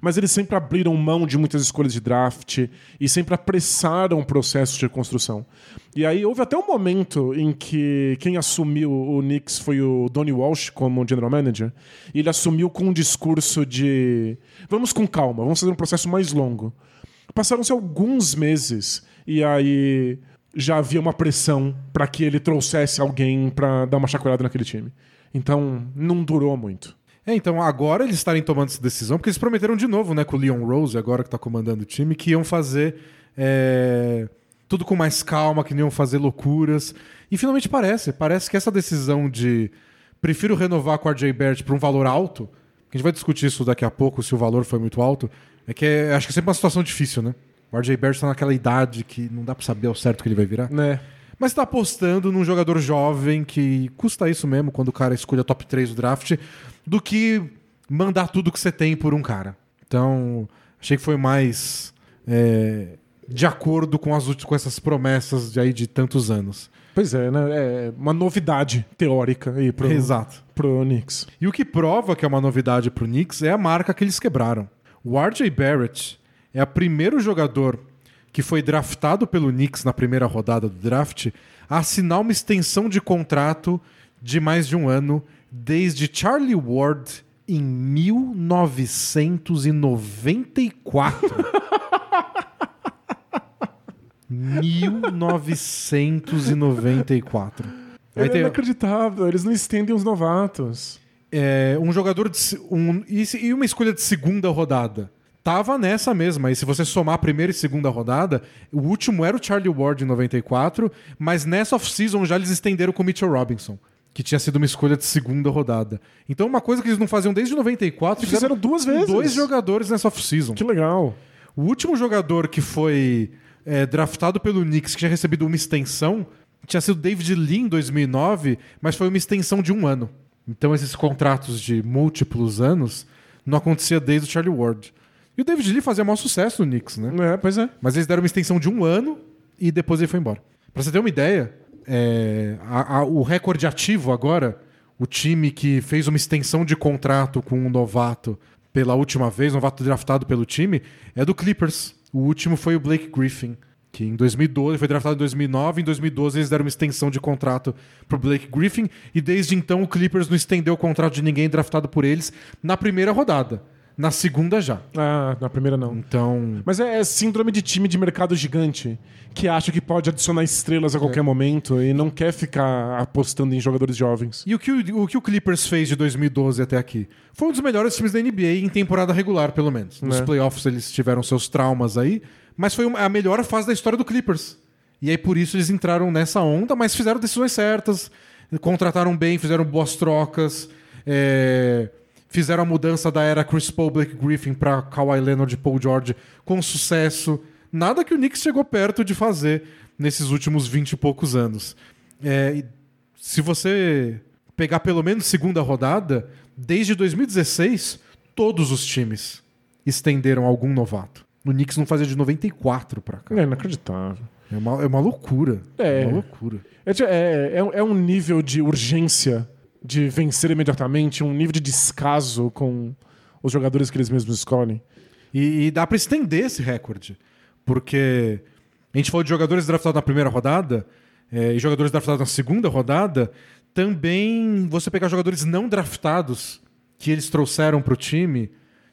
mas eles sempre abriram mão de muitas escolhas de draft e sempre apressaram o processo de reconstrução. E aí houve até um momento em que quem assumiu o Knicks foi o Donnie Walsh como general manager, e ele assumiu com um discurso de vamos com calma, vamos fazer um processo mais longo. Passaram-se alguns meses e aí já havia uma pressão para que ele trouxesse alguém para dar uma chacoalhada naquele time. Então não durou muito. É, então agora eles estarem tomando essa decisão, porque eles prometeram de novo, né, com o Leon Rose, agora que tá comandando o time, que iam fazer é, tudo com mais calma, que não iam fazer loucuras. E finalmente parece. Parece que essa decisão de prefiro renovar com o RJ Barrett por um valor alto, que a gente vai discutir isso daqui a pouco, se o valor foi muito alto, é que é, acho que é sempre uma situação difícil, né? O RJ Barrett tá naquela idade que não dá pra saber ao certo que ele vai virar. Né? Mas tá apostando num jogador jovem que custa isso mesmo quando o cara escolhe a top 3 do draft, do que mandar tudo que você tem por um cara. Então, achei que foi mais é, de acordo com, as, com essas promessas de, aí de tantos anos. Pois é, né? É uma novidade teórica aí pro, Exato. pro Knicks. E o que prova que é uma novidade pro Knicks é a marca que eles quebraram. O RJ Barrett é o primeiro jogador que foi draftado pelo Knicks na primeira rodada do draft a assinar uma extensão de contrato de mais de um ano desde Charlie Ward em 1994. 1994. Aí É inacreditável, eles não estendem os novatos. é, um jogador de, um, e uma escolha de segunda rodada tava nessa mesma. E se você somar a primeira e segunda rodada, o último era o Charlie Ward em 94, mas nessa off-season já eles estenderam com o Mitchell Robinson, que tinha sido uma escolha de segunda rodada. Então, uma coisa que eles não faziam desde 94, Fizeram duas vezes. dois jogadores nessa off-season. Que legal. O último jogador que foi é, draftado pelo Knicks, que tinha recebido uma extensão, tinha sido David Lee em 2009, mas foi uma extensão de um ano. Então, esses contratos de múltiplos anos não acontecia desde o Charlie Ward. E o David Lee fazia maior sucesso no Knicks, né? É, pois é. Mas eles deram uma extensão de um ano e depois ele foi embora. Pra você ter uma ideia, é, a- a- o recorde ativo agora, o time que fez uma extensão de contrato com um novato pela última vez, novato draftado pelo time, é do Clippers. O último foi o Blake Griffin, que em 2012 foi draftado em 2009, em 2012 eles deram uma extensão de contrato pro Blake Griffin e desde então o Clippers não estendeu o contrato de ninguém draftado por eles na primeira rodada. Na segunda já. Ah, na primeira não. Então, Mas é, é síndrome de time de mercado gigante, que acha que pode adicionar estrelas a qualquer momento e não quer ficar apostando em jogadores jovens. E o que o, o que o Clippers fez de 2012 até aqui? Foi um dos melhores times da NBA em temporada regular, pelo menos. Nos Né. playoffs eles tiveram seus traumas aí, mas foi uma- a melhor fase da história do Clippers. E aí por isso eles entraram nessa onda, mas fizeram decisões certas, contrataram bem, fizeram boas trocas, é, fizeram a mudança da era Chris Paul, Blake Griffin para Kawhi Leonard e Paul George com sucesso. Nada que o Knicks chegou perto de fazer nesses últimos 20 e poucos anos. É, se você pegar pelo menos segunda rodada, desde 2016, todos os times estenderam algum novato. O Knicks não fazia de 94 pra cá. É inacreditável. É uma, é uma loucura. É. uma loucura. É, de- é, é, é um nível de urgência de vencer imediatamente, um nível de descaso com os jogadores que eles mesmos escolhem. E, e dá pra estender esse recorde. Porque a gente falou de jogadores draftados na primeira rodada é, e jogadores draftados na segunda rodada. Também você pegar jogadores não draftados que eles trouxeram pro time,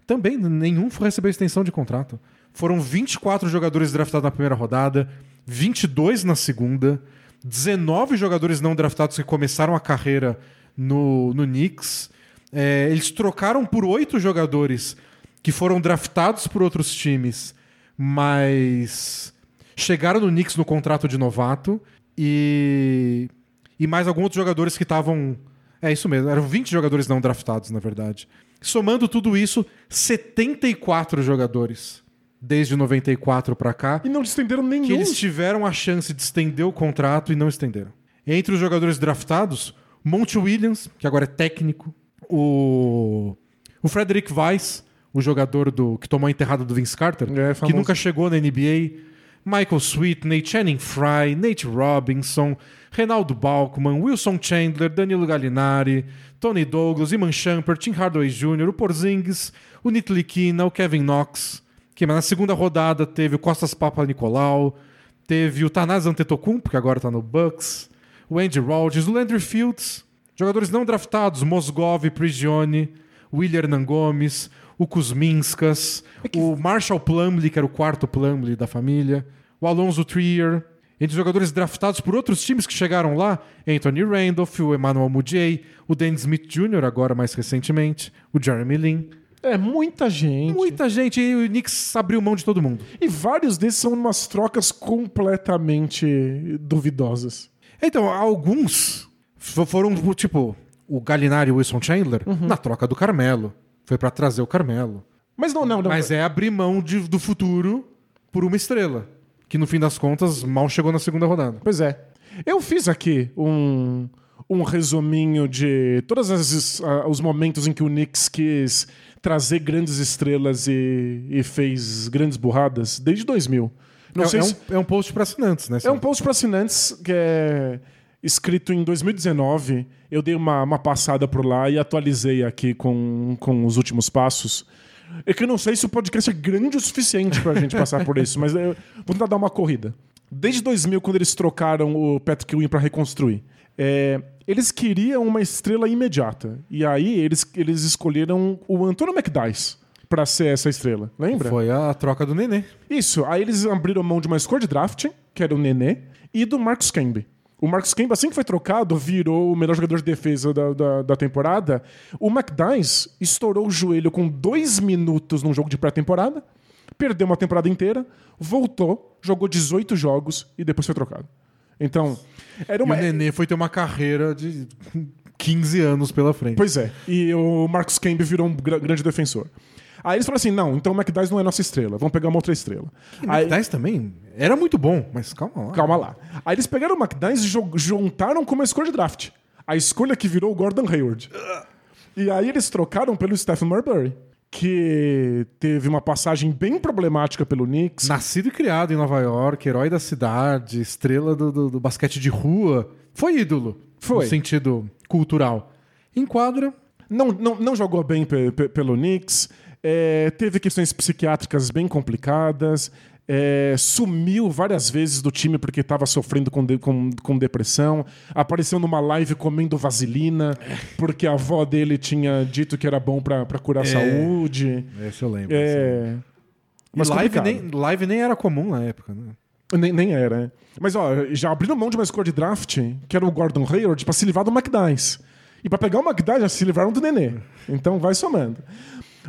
também nenhum recebeu extensão de contrato. Foram 24 jogadores draftados na primeira rodada, 22 na segunda, 19 jogadores não draftados que começaram a carreira no, no Knicks. É, eles trocaram por oito jogadores que foram draftados por outros times, mas chegaram no Knicks no contrato de novato e, e mais alguns outros jogadores que estavam. É isso mesmo, eram 20 jogadores não draftados, na verdade. Somando tudo isso, 74 jogadores desde 94 pra cá E não estenderam nenhum. que eles tiveram a chance de estender o contrato e não estenderam. Entre os jogadores draftados, Monte Williams, que agora é técnico, o, o Frederick Weiss, o jogador do que tomou a enterrada do Vince Carter, É, que nunca chegou na NBA, Michael Sweetney, Channing Frye, Nate Robinson, Renaldo Balkman, Wilson Chandler, Danilo Gallinari, Tony Douglas, Iman Shumpert, Tim Hardaway Jr., o Porzingis, o Nitlikina, o Kevin Knox, que na segunda rodada teve o Costas Papa Nicolau, teve o Tanaz Antetokounmpo, que agora tá no Bucks, o Andy Rogers, o Landry Fields, jogadores não draftados, Mosgov, Prigioni, William Hernan Gomes, o Kuzminskas, o Marshall Plumlee, que era o quarto Plumlee da família, o Alonso Trier, entre jogadores draftados por outros times que chegaram lá, Anthony Randolph, o Emmanuel Mudiay, o Dan Smith Jr., agora mais recentemente, o Jeremy Lin. É muita gente. Muita gente, e o Knicks abriu mão de todo mundo. E vários desses são umas trocas completamente duvidosas. Então, alguns fo- foram, tipo, o Gallinari e o Wilson Chandler na troca do Carmelo. Foi pra trazer o Carmelo. Mas não, não, não. Mas é abrir mão de- do futuro por uma estrela. Que no fim das contas mal chegou na segunda rodada. Pois é. Eu fiz aqui um, um resuminho de todos os momentos em que o Knicks quis trazer grandes estrelas e, e fez grandes burradas desde 2000. Não é, sei é se- um, é um post pra assinantes, né? É um post para assinantes que é escrito em 2019. Eu dei uma, uma passada por lá e atualizei aqui com, com os últimos passos. É que eu não sei se o podcast é grande o suficiente pra gente passar por isso, mas eu vou tentar dar uma corrida. Desde 2000, quando eles trocaram o Patrick Ewing para reconstruir, é, eles queriam uma estrela imediata. E aí eles, eles escolheram o Antônio McDyess para ser essa estrela. Lembra? Foi a troca do Nenê. Isso, aí eles abriram mão de uma escolha de draft, que era o Nenê, e do Marcus Camby. O Marcus Kemba, assim que foi trocado, virou o melhor jogador de defesa da, da, da temporada. O McDyess estourou o joelho com dois minutos num jogo de pré-temporada, perdeu uma temporada inteira, voltou, jogou 18 jogos e depois foi trocado. Então, era uma. E o Nenê foi ter uma carreira de 15 anos pela frente. Pois é. E o Marcus Kemba virou um gra- grande defensor. Aí eles falaram assim: não, então o McDyess não é nossa estrela, vamos pegar uma outra estrela. O Aí, McDyess também era muito bom, mas calma lá. calma lá. Aí eles pegaram o McDyess e juntaram com uma escolha de draft. A escolha que virou o Gordon Hayward. E aí eles trocaram pelo Stephen Marbury, que teve uma passagem bem problemática pelo Knicks. Nascido e criado em Nova York, herói da cidade, estrela do, do- do basquete de rua. Foi ídolo. Foi. No sentido cultural. Em quadra, não, não, não jogou bem pe- pe- pelo Knicks, é, teve questões psiquiátricas bem complicadas, é, sumiu várias vezes do time porque estava sofrendo com, de- com, com depressão, apareceu numa live comendo vaselina porque a avó dele tinha dito que era bom para curar a saúde. esse eu lembro. É, E mas live nem, live nem era comum na época, né? Nem, nem era, né? Mas, ó, já abriram mão de uma escolha de draft, que era o Gordon Hayward, pra se livrar do McDyess. E pra pegar o McDyess, já se livraram do Nenê. Então vai somando.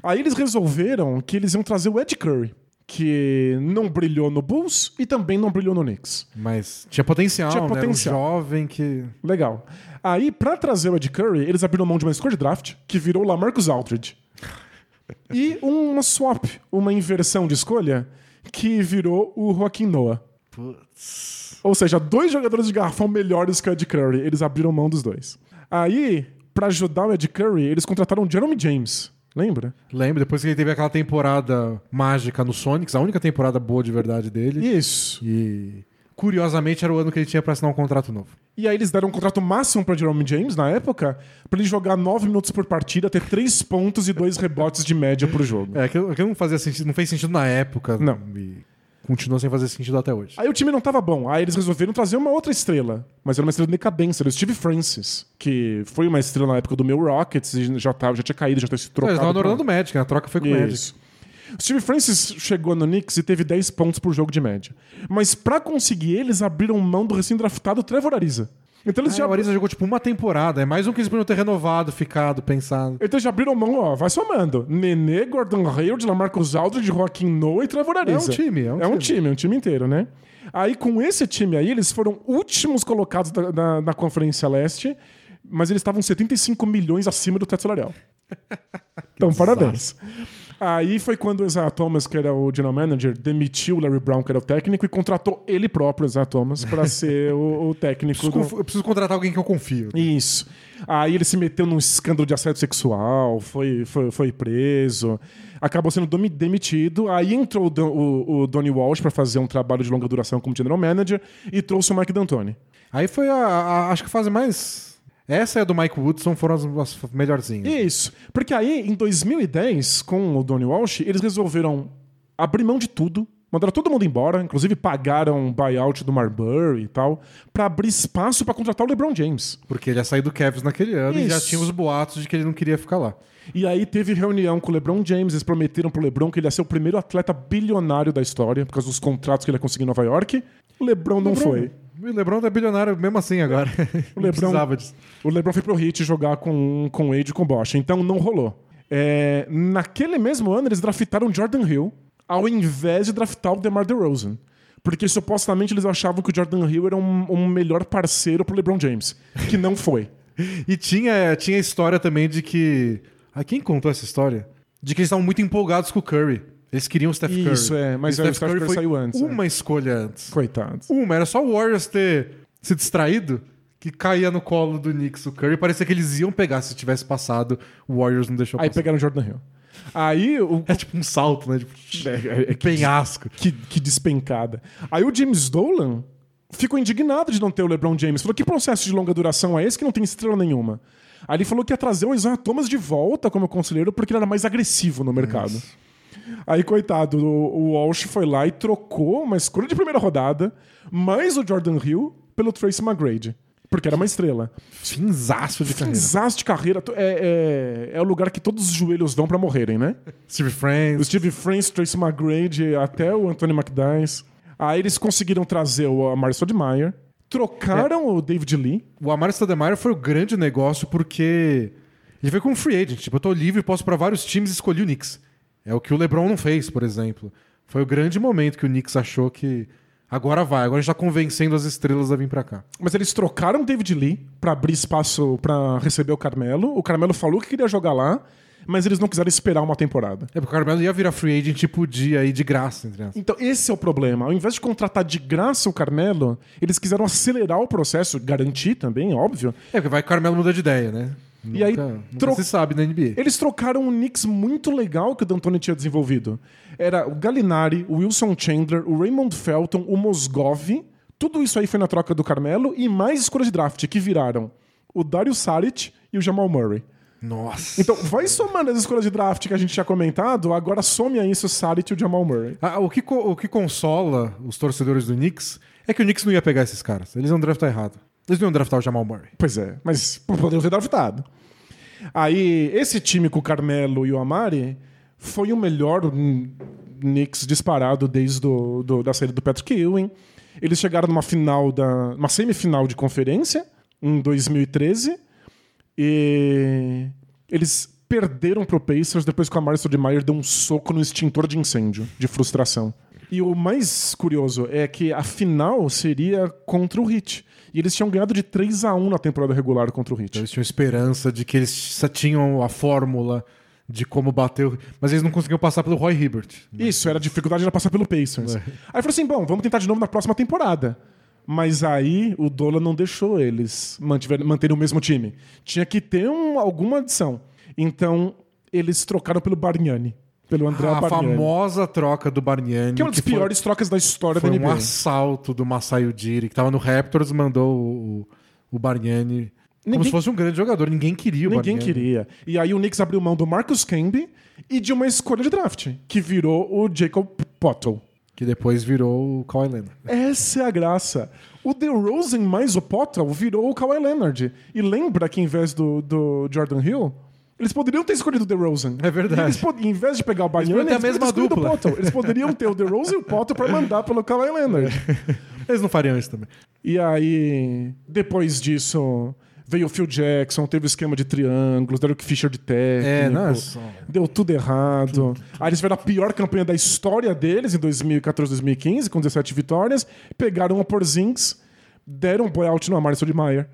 Aí eles resolveram que eles iam trazer o Ed Curry, que não brilhou no Bulls e também não brilhou no Knicks. Mas tinha potencial, Tinha né? Era um potencial. jovem que... Legal. Aí, pra trazer o Ed Curry, eles abriram mão de uma escolha de draft, que virou o Lamarcus Aldridge. E uma swap, uma inversão de escolha, que virou o Joaquim Noah. Putz. Ou seja, dois jogadores de garrafão melhores que o Ed Curry. Eles abriram mão dos dois. Aí, pra ajudar o Ed Curry, eles contrataram o Jeremy James. Lembra? Lembro, depois que ele teve aquela temporada mágica no Sonics, a única temporada boa de verdade dele. Isso. E curiosamente era o ano que ele tinha pra assinar um contrato novo. E aí eles deram um contrato máximo pra Jeremy James na época, pra ele jogar nove minutos por partida, ter três pontos e dois rebotes de média por jogo. É, aquilo, aquilo não fazia sentido, não fez sentido na época. Não. E continua sem fazer sentido até hoje. Aí o time não tava bom. Aí eles resolveram trazer uma outra estrela. Mas era uma estrela de decadência. Era o Steve Francis, que foi uma estrela na época do meu Rockets e já, tava, já tinha caído, já tinha se trocado. eles estavam adorando o Magic, né? a troca foi com o Magic. O Steve Francis chegou no Knicks e teve 10 pontos por jogo de média. Mas pra conseguir, eles abriram mão do recém-draftado Trevor Ariza. Então eles, Ah, já, o Ariza jogou tipo uma temporada. É mais um que eles podiam ter renovado, ficado, pensado. então eles já abriram mão, ó, vai somando. Nenê, Gordon Hayward, Lamarcus Aldridge, Joaquim Noah e Trevor Ariza. É um time, é um É um time. time, é um time inteiro, né? Aí com esse time aí, eles foram últimos colocados da, da, da Conferência Leste, mas eles estavam 75 milhões acima do teto salarial. então, parabéns. Aí foi quando o Isaiah Thomas, que era o general manager, demitiu o Larry Brown, que era o técnico, e contratou ele próprio, o Isaiah Thomas, para ser o, o técnico. Preciso do- conf- Eu preciso contratar alguém que eu confio. Isso. Aí ele se meteu num escândalo de assédio sexual, foi, foi, foi preso, acabou sendo demitido. Aí entrou o, o, o Donnie Walsh para fazer um trabalho de longa duração como general manager e trouxe o Mike D'Antoni. Aí foi a, a- Acho que a fase mais. Essa e a do Mike Woodson foram as, as melhorzinhas. Isso. Porque aí, em 2010, com o Donnie Walsh, eles resolveram abrir mão de tudo. Mandaram todo mundo embora, inclusive pagaram um buyout do Marbury e tal, para abrir espaço para contratar o LeBron James. Porque ele ia sair do Cavs naquele ano e já Isso. tinha os boatos de que ele não queria ficar lá. E aí teve reunião com o LeBron James, eles prometeram pro LeBron que ele ia ser o primeiro atleta bilionário da história, por causa dos contratos que ele ia conseguir em Nova York. O LeBron não LeBron- foi. O LeBron é bilionário mesmo assim agora. O Não LeBron, precisava disso. o LeBron foi pro Heat jogar com, com o Wade e com o Bosch, então não rolou. É, naquele mesmo ano, eles draftaram Jordan Hill, ao invés de draftar o DeMar DeRozan. Porque supostamente eles achavam que o Jordan Hill era um, um melhor parceiro pro LeBron James, que não foi. E tinha, tinha a história também de que. Ah, quem contou essa história? De que eles estavam muito empolgados com o Curry. Eles queriam o Steph Curry. Isso, é, mas aí o Steph Curry foi saiu antes, Uma escolha antes. Coitados. Uma, era só o Warriors ter se distraído que caía no colo do Knicks o Curry. Parecia que eles iam pegar se tivesse passado. O Warriors não deixou Aí passar. pegaram o Jordan Hill. Aí o, É tipo um salto, né? Tipo, É, é, é que, penhasco. que, que despencada. Aí o James Dolan ficou indignado de não ter o LeBron James. Falou: que processo de longa duração é esse que não tem estrela nenhuma? Aí ele falou que ia trazer o Isaiah Thomas de volta como conselheiro porque ele era mais agressivo no mercado. Aí, coitado, o, o Walsh foi lá e trocou uma escolha de primeira rodada, mais o Jordan Hill, pelo Tracy McGrady. Porque era uma estrela. Finzaço de carreira. Finzaço de carreira. É, é, é o lugar que todos os joelhos vão pra morrerem, né? Steve O Francis. Steve Francis, Tracy McGrady, até o Anthony McDyess. Aí eles conseguiram trazer o Amari Stoudemire, Trocaram o David Lee. O Amari Stoudemire foi o grande negócio porque ele veio como free agent. Tipo, eu tô livre, posso para vários times e escolhi o Knicks. É o que o LeBron não fez, por exemplo. Foi o grande momento que o Knicks achou que agora vai, agora a gente tá convencendo as estrelas a vir para cá. Mas eles trocaram o David Lee para abrir espaço para receber o Carmelo. O Carmelo falou que queria jogar lá, mas eles não quiseram esperar uma temporada. É, porque o Carmelo ia virar free agent e podia ir de graça, entre aspas. Então, esse é o problema. Ao invés de contratar de graça o Carmelo, eles quiseram acelerar o processo, garantir também, óbvio. É, porque vai que o Carmelo muda de ideia, né? E aí, Nunca- nunca tro- se sabe na NBA. Eles trocaram um Knicks muito legal que o D'Antoni tinha desenvolvido. Era o Gallinari, o Wilson Chandler, o Raymond Felton, o Mosgov. Tudo isso aí foi na troca do Carmelo e mais escolhas de draft, que viraram o Dario Saric e o Jamal Murray. Nossa. Então, vai somando as escolhas de draft que a gente tinha comentado, agora some a isso o Saric e o Jamal Murray. Ah, o, que, o que consola os torcedores do Knicks é que o Knicks não ia pegar esses caras. Eles iam draftar errado. Eles não iam draftar o Jamal Murray. Pois é, mas poderiam ter draftado. Aí, esse time com o Carmelo e o Amari foi o melhor Knicks disparado desde do- da saída do Patrick Ewing. Eles chegaram numa final da, uma semifinal de conferência em 2013 e eles perderam pro Pacers depois que o Amari Stoudemire deu um soco no extintor de incêndio de frustração. E o mais curioso é que a final seria contra o Heat. E eles tinham ganhado de 3 a 1 na temporada regular contra o Heat. Eles tinham esperança de que eles só tinham a fórmula de como bater. o- Mas eles não conseguiam passar pelo Roy Hibbert. Isso, era a dificuldade era passar pelo Pacers. É. Aí falou assim: bom, vamos tentar de novo na próxima temporada. Mas aí o Dola não deixou eles manterem o mesmo time. Tinha que ter um- alguma adição. Então eles trocaram pelo Bargnani. Pelo André a Bargnani. famosa troca do Bargnani. Que é uma das foi- piores trocas da história Foi da um NBA. assalto do Masai Ujiri, que tava no Raptors, mandou o, o Bargnani como Ninguém- se fosse um grande jogador. Ninguém queria o Ninguém Bargnani. queria. E aí o Knicks abriu mão do Marcus Camby e de uma escolha de draft, que virou o Jacob Pottle. Que depois virou o Kawhi Leonard. Essa é a graça. O DeRozan mais o Potter virou o Kawhi Leonard. E lembra que em vez do, do Jordan Hill, eles poderiam ter escolhido o DeRozan. É verdade. E Eles pod- em vez de pegar o a eles poderiam escolhido o dupla. Potter. Eles poderiam ter o DeRozan e o Potter pra mandar pelo Kawhi Leonard. Eles não fariam isso também. E aí, depois disso, veio o Phil Jackson, teve o esquema de triângulos, Derek Fisher de técnico. É, não, só- Deu tudo errado. Aí eles tiveram a pior campanha da história deles em 2014, 2015, com 17 vitórias. Pegaram o Porzingis, deram um buyout no Amari Stoudemire,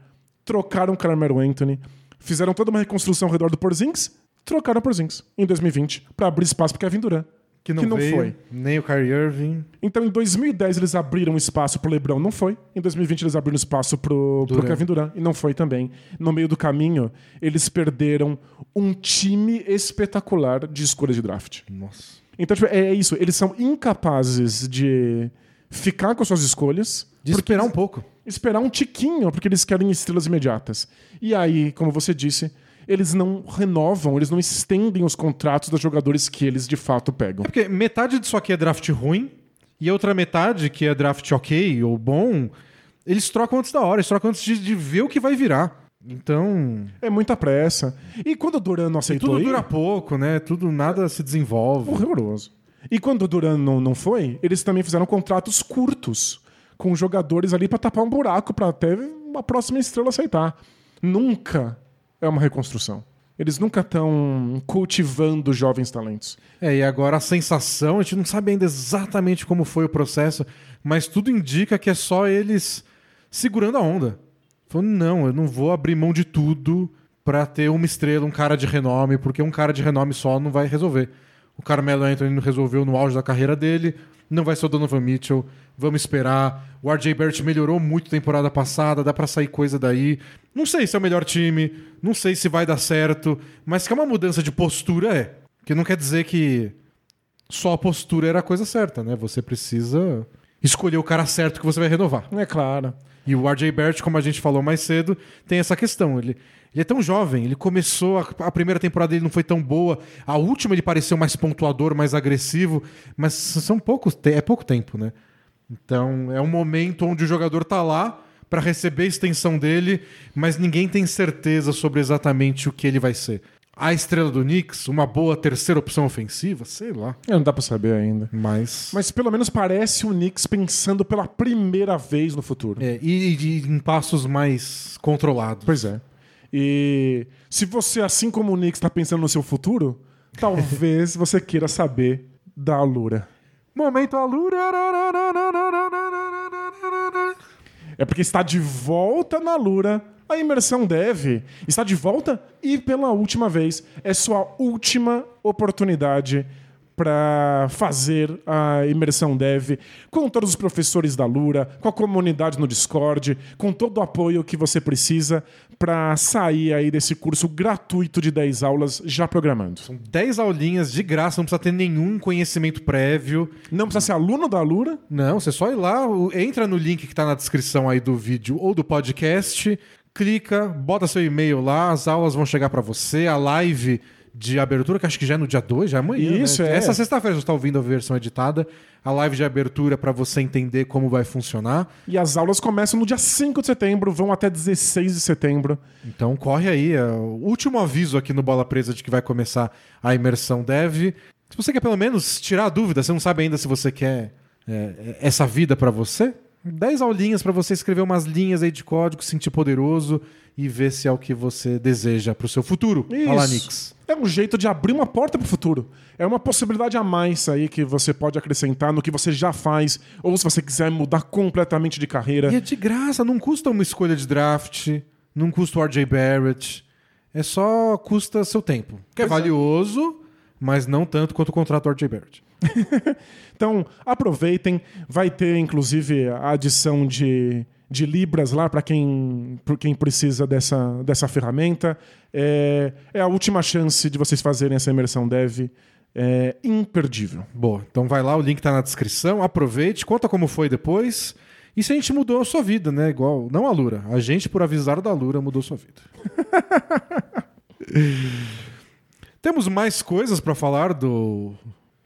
trocaram o Carmelo Anthony, fizeram toda uma reconstrução ao redor do Porzingis, trocaram o Porzingis em 2020 para abrir espaço para Kevin Durant. Que não, veio, foi. Nem o Kyrie Irving. Então, em 2010, eles abriram espaço pro LeBron, não foi. Em 2020, eles abriram espaço pro, pro. Kevin Durant, e não foi também. No meio do caminho, eles perderam um time espetacular de escolha de draft. Nossa. Então, tipo, é isso. Eles são incapazes de ficar com as suas escolhas. De esperar um pouco. Esperar um tiquinho, porque eles querem estrelas imediatas. E aí, como você disse, eles não renovam, eles não estendem os contratos dos jogadores que eles de fato pegam. É porque metade disso aqui é draft ruim e a outra metade, que é draft ok ou bom, eles trocam antes da hora, eles trocam antes de, de ver o que vai virar. Então, É muita pressa. E quando o Duran não aceitou tudo ir, dura pouco, né? Tudo, nada se desenvolve. horroroso. E quando o Duran não, não foi, eles também fizeram contratos curtos com jogadores ali pra tapar um buraco pra até uma próxima estrela aceitar. Nunca é uma reconstrução. Eles nunca estão cultivando jovens talentos. É, e agora a sensação, a gente não sabe ainda exatamente como foi o processo, mas tudo indica que é só eles segurando a onda. Falando, não, eu não vou abrir mão de tudo pra ter uma estrela, um cara de renome, porque um cara de renome só não vai resolver. O Carmelo Anthony não resolveu no auge da carreira dele, não vai ser o Donovan Mitchell, vamos esperar. O RJ Barrett melhorou muito temporada passada, dá pra sair coisa daí. Não sei se é o melhor time, não sei se vai dar certo, mas que é uma mudança de postura é. Que não quer dizer que só a postura era a coisa certa, né? Você precisa escolher o cara certo que você vai renovar. É claro. E o RJ Barrett, como a gente falou mais cedo, tem essa questão. Ele, ele é tão jovem, ele começou, a, a primeira temporada dele não foi tão boa, a última ele pareceu mais pontuador, mais agressivo, mas são poucos, é pouco tempo, né? Então é um momento onde o jogador tá lá para receber a extensão dele, mas ninguém tem certeza sobre exatamente o que ele vai ser. A estrela do Knicks, uma boa terceira opção ofensiva, sei lá. É, não dá pra saber ainda. Mas. Mas pelo menos parece o Knicks pensando pela primeira vez no futuro. É, e, e em passos mais controlados. Pois é. E se você, assim como o Knicks, está pensando no seu futuro, talvez você queira saber da Alura. Momento Alura. É porque está de volta na Lura. A imersão deve. Está de volta e pela última vez. É sua última oportunidade para fazer a imersão dev com todos os professores da Lura, com a comunidade no Discord, com todo o apoio que você precisa para sair aí desse curso gratuito de 10 aulas já programando. São 10 aulinhas de graça, não precisa ter nenhum conhecimento prévio. Não precisa ser aluno da Lura. Não, você só ir lá, entra no link que está na descrição aí do vídeo ou do podcast, clica, bota seu e-mail lá, as aulas vão chegar para você, a live de abertura, que acho que já é no dia 2, já é amanhã. Isso, né? é. Essa sexta-feira você está ouvindo a versão editada, a live de abertura para você entender como vai funcionar. E as aulas começam no dia 5 de setembro, vão até 16 de setembro. Então corre aí, é o último aviso aqui no Bola Presa de que vai começar a imersão dev. Se você quer pelo menos tirar a dúvida, você não sabe ainda se você quer é, essa vida pra você, 10 aulinhas pra você escrever umas linhas aí de código, se sentir poderoso e ver se é o que você deseja pro seu futuro. Isso. É um jeito de abrir uma porta pro futuro. É uma possibilidade a mais aí que você pode acrescentar no que você já faz, ou se você quiser mudar completamente de carreira. E é de graça, não custa uma escolha de draft, não custa o RJ Barrett, é só custa seu tempo. Que é Pois é. valioso, mas não tanto quanto o contrato do RJ Barrett. Então, aproveitem. Vai ter, inclusive, a adição de, de Libras lá para quem, pra quem precisa dessa, dessa ferramenta. É, é a última chance de vocês fazerem essa imersão dev. É imperdível. Boa, então vai lá, o link tá na descrição, aproveite, conta como foi depois. E se a gente mudou a sua vida, né? Igual, não a Lura, a gente, por avisar da Lura, mudou sua vida. Temos mais coisas pra falar do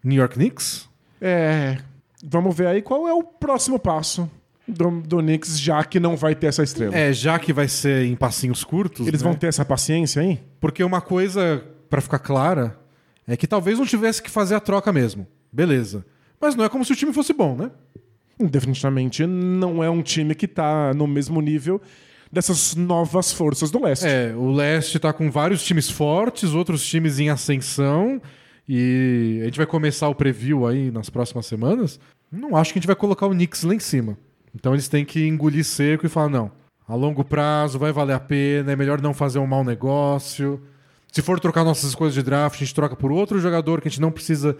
New York Knicks? É, vamos ver aí qual é o próximo passo do, do Knicks, já que não vai ter essa estrela. É, já que vai ser em passinhos curtos. Eles né? vão ter essa paciência aí? Porque uma coisa, pra ficar clara, é que talvez não tivesse que fazer a troca mesmo. Beleza. Mas não é como se o time fosse bom, né? Definitivamente não é um time que tá no mesmo nível dessas novas forças do leste. É, o leste tá com vários times fortes, outros times em ascensão. E a gente vai começar o preview aí nas próximas semanas. Não acho que a gente vai colocar o Knicks lá em cima. Então eles têm que engolir seco e falar: não, a longo prazo vai valer a pena, é melhor não fazer um mau negócio. Se for trocar nossas escolhas de draft, a gente troca por outro jogador que a gente não precisa.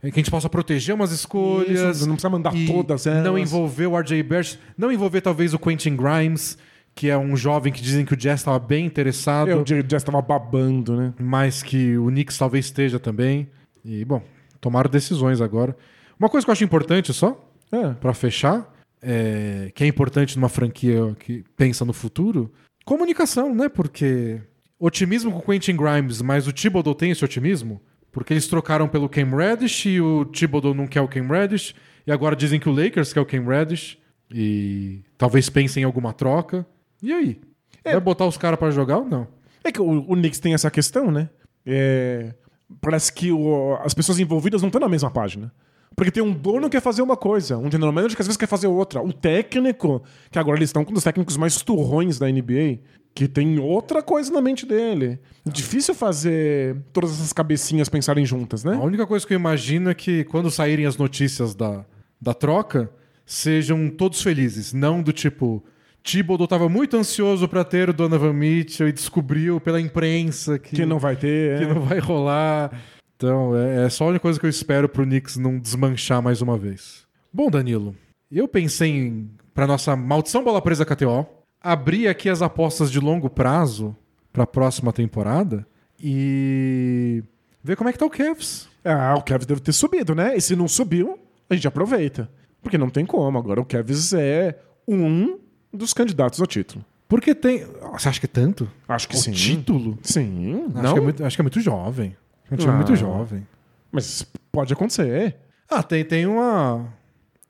Que a gente possa proteger umas escolhas. Isso, não precisa mandar todas elas. Não envolver o RJ Barrett, não envolver talvez o Quentin Grimes, que é um jovem que dizem que o Jazz estava bem interessado, Eu já estava babando, né? mas que o Knicks talvez esteja também. E, bom, tomaram decisões agora. Uma coisa que eu acho importante só, É. pra fechar, é, que é importante numa franquia que pensa no futuro, comunicação, né? Porque otimismo com o Quentin Grimes, mas o Thibodeau tem esse otimismo? Porque eles trocaram pelo Cam Reddish e o Thibodeau não quer o Cam Reddish. E agora dizem que o Lakers quer o Cam Reddish. E talvez pensem em alguma troca. E aí? Vai botar os caras pra jogar ou não? É que o, o Knicks tem essa questão, né? É, parece que o- as pessoas envolvidas não estão na mesma página. Porque tem um dono que quer fazer uma coisa, um general manager que às vezes quer fazer outra. O técnico, que agora eles estão com um dos técnicos mais turrões da NBA, que tem outra coisa na mente dele. Difícil fazer todas essas cabecinhas pensarem juntas, A né? única coisa que eu imagino é que quando saírem as notícias da, da troca, sejam todos felizes. Não do tipo, Thibodeau estava muito ansioso para ter o Donovan Mitchell e descobriu pela imprensa que, Que não vai ter. que é. não vai rolar. Então, é, é só a única coisa que eu espero pro Knicks não desmanchar mais uma vez. Bom, Danilo, eu pensei em, pra nossa maldição bola presa KTO, abrir aqui as apostas de longo prazo pra próxima temporada e ver como é que tá o Cavs. Ah, o Cavs deve ter subido, né? E se não subiu, a gente aproveita. Porque não tem como. Agora o Cavs é um dos candidatos ao título. Porque tem. Você acha que é tanto? Acho que o sim. título? Sim. Acho não? que, é muito, acho que é muito jovem. É um time Ah. muito jovem. Mas pode acontecer. Ah, tem, tem uma.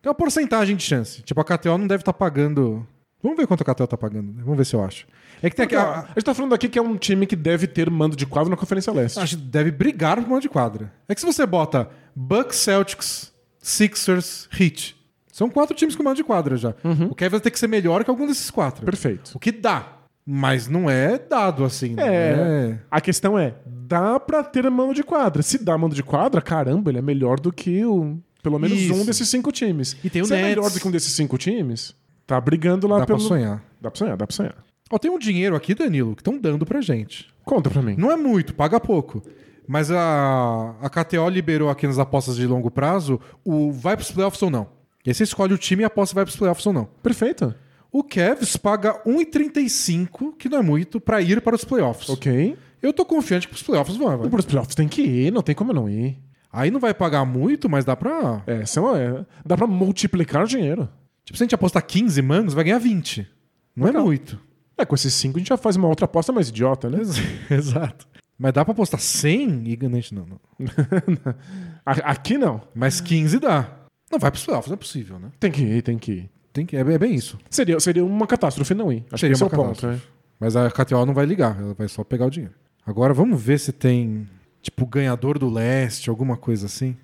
Tem uma porcentagem de chance. Tipo, a KTO não deve estar pagando. Vamos ver quanto a Catel tá pagando. né? Vamos ver se eu acho. É que tem aqui. A, a gente tá falando aqui que é um time que deve ter mando de quadro na Conferência Leste. acho que deve brigar por mão de quadra. É que se você bota Bucks, Celtics, Sixers, Heat. São quatro times com mando de quadra já. O Kevin vai ter que ser melhor que algum desses quatro. Perfeito. O que dá. Mas não é dado assim. É. A questão é, dá pra ter mando de quadra. Se dá mando de quadra, caramba, ele é melhor do que o, pelo menos Isso. um desses cinco times. E tem o Se é Nets. melhor do que um desses cinco times, tá brigando lá Dá pelo... pra sonhar. Dá pra sonhar, dá pra sonhar. Ó, tem um dinheiro aqui, Danilo, que estão dando pra gente. Conta pra mim. Não é muito, paga pouco. Mas a, a KTO liberou aqui nas apostas de longo prazo o vai pros playoffs ou não. E aí você escolhe o time e aposta se vai pros playoffs ou não. Perfeito. O Cavs paga 1,35, que não é muito, pra ir para os playoffs. Ok. Eu tô confiante que os playoffs vão. vai. Para os playoffs tem que ir, não tem como não ir. Aí não vai pagar muito, mas dá pra. É, são, é, dá pra multiplicar o dinheiro. Tipo, se a gente apostar 15 mangos, vai ganhar 20. Não Legal. é muito. É, com esses cinco a gente já faz uma outra aposta mais idiota, né? Ex- Exato. Mas dá pra apostar 100 e ganhar. Não, não. Aqui não. Mas 15 dá. Não vai pros playoffs, não é possível, né? Tem que ir, tem que ir. Tem que, é, é bem isso. Seria, seria uma catástrofe não ir. Acho Seria que esse é uma o ponto. catástrofe. né? Mas a KTO não vai ligar, ela vai só pegar o dinheiro. Agora vamos ver se tem, tipo, ganhador do leste, alguma coisa assim.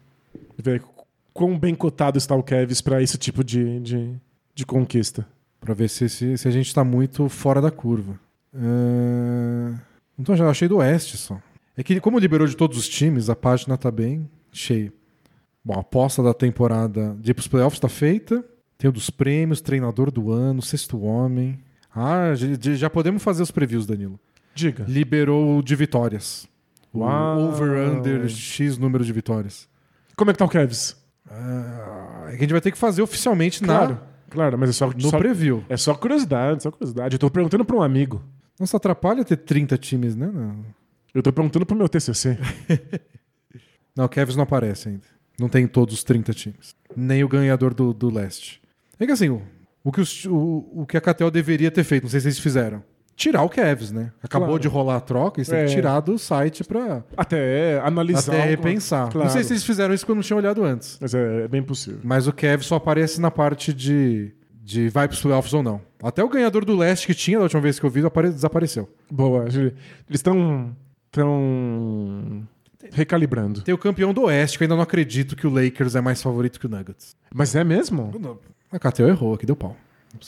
Ver quão bem cotado está o Kevs pra esse tipo de, de, de conquista. Pra ver se, se, se a gente tá muito fora da curva. Ah, Então já achei do oeste só. É que como liberou de todos os times, a página tá bem cheia. Bom, a aposta da temporada de ir pros playoffs tá feita. Tem o dos prêmios, treinador do ano, sexto homem. Ah, já, podemos fazer os previews, Danilo. Diga. Liberou o de vitórias. O Uau. over-under X número de vitórias. Como é que tá o Kevs? Ah, é que a gente vai ter que fazer oficialmente Claro, na, claro, mas é só, no só- preview. é só curiosidade, só curiosidade. Eu tô perguntando pra um amigo. Nossa, atrapalha ter 30 times, né? Não, Eu tô perguntando pro meu TCC. não o Cavs não aparece ainda. Não tem todos os 30 times. Nem o ganhador do, do leste. É que assim, o, o, que os- o, o que a KTO deveria ter feito, não sei se eles fizeram. Tirar o Cavs, né? Acabou Claro. de rolar a troca, eles têm É. que tirar do site pra Até analisar. até repensar. Claro. Não sei se eles fizeram isso porque eu não tinha olhado antes. Mas é, é bem possível. Mas o Cavs só aparece na parte de, de vai pros playoffs ou não. Até o ganhador do leste que tinha da última vez que eu vi apare- desapareceu. Boa. Eles estão. Tão. Recalibrando. Tem o campeão do oeste, que eu ainda não acredito que o Lakers é mais favorito que o Nuggets. Mas é mesmo? A KTO errou aqui, deu pau.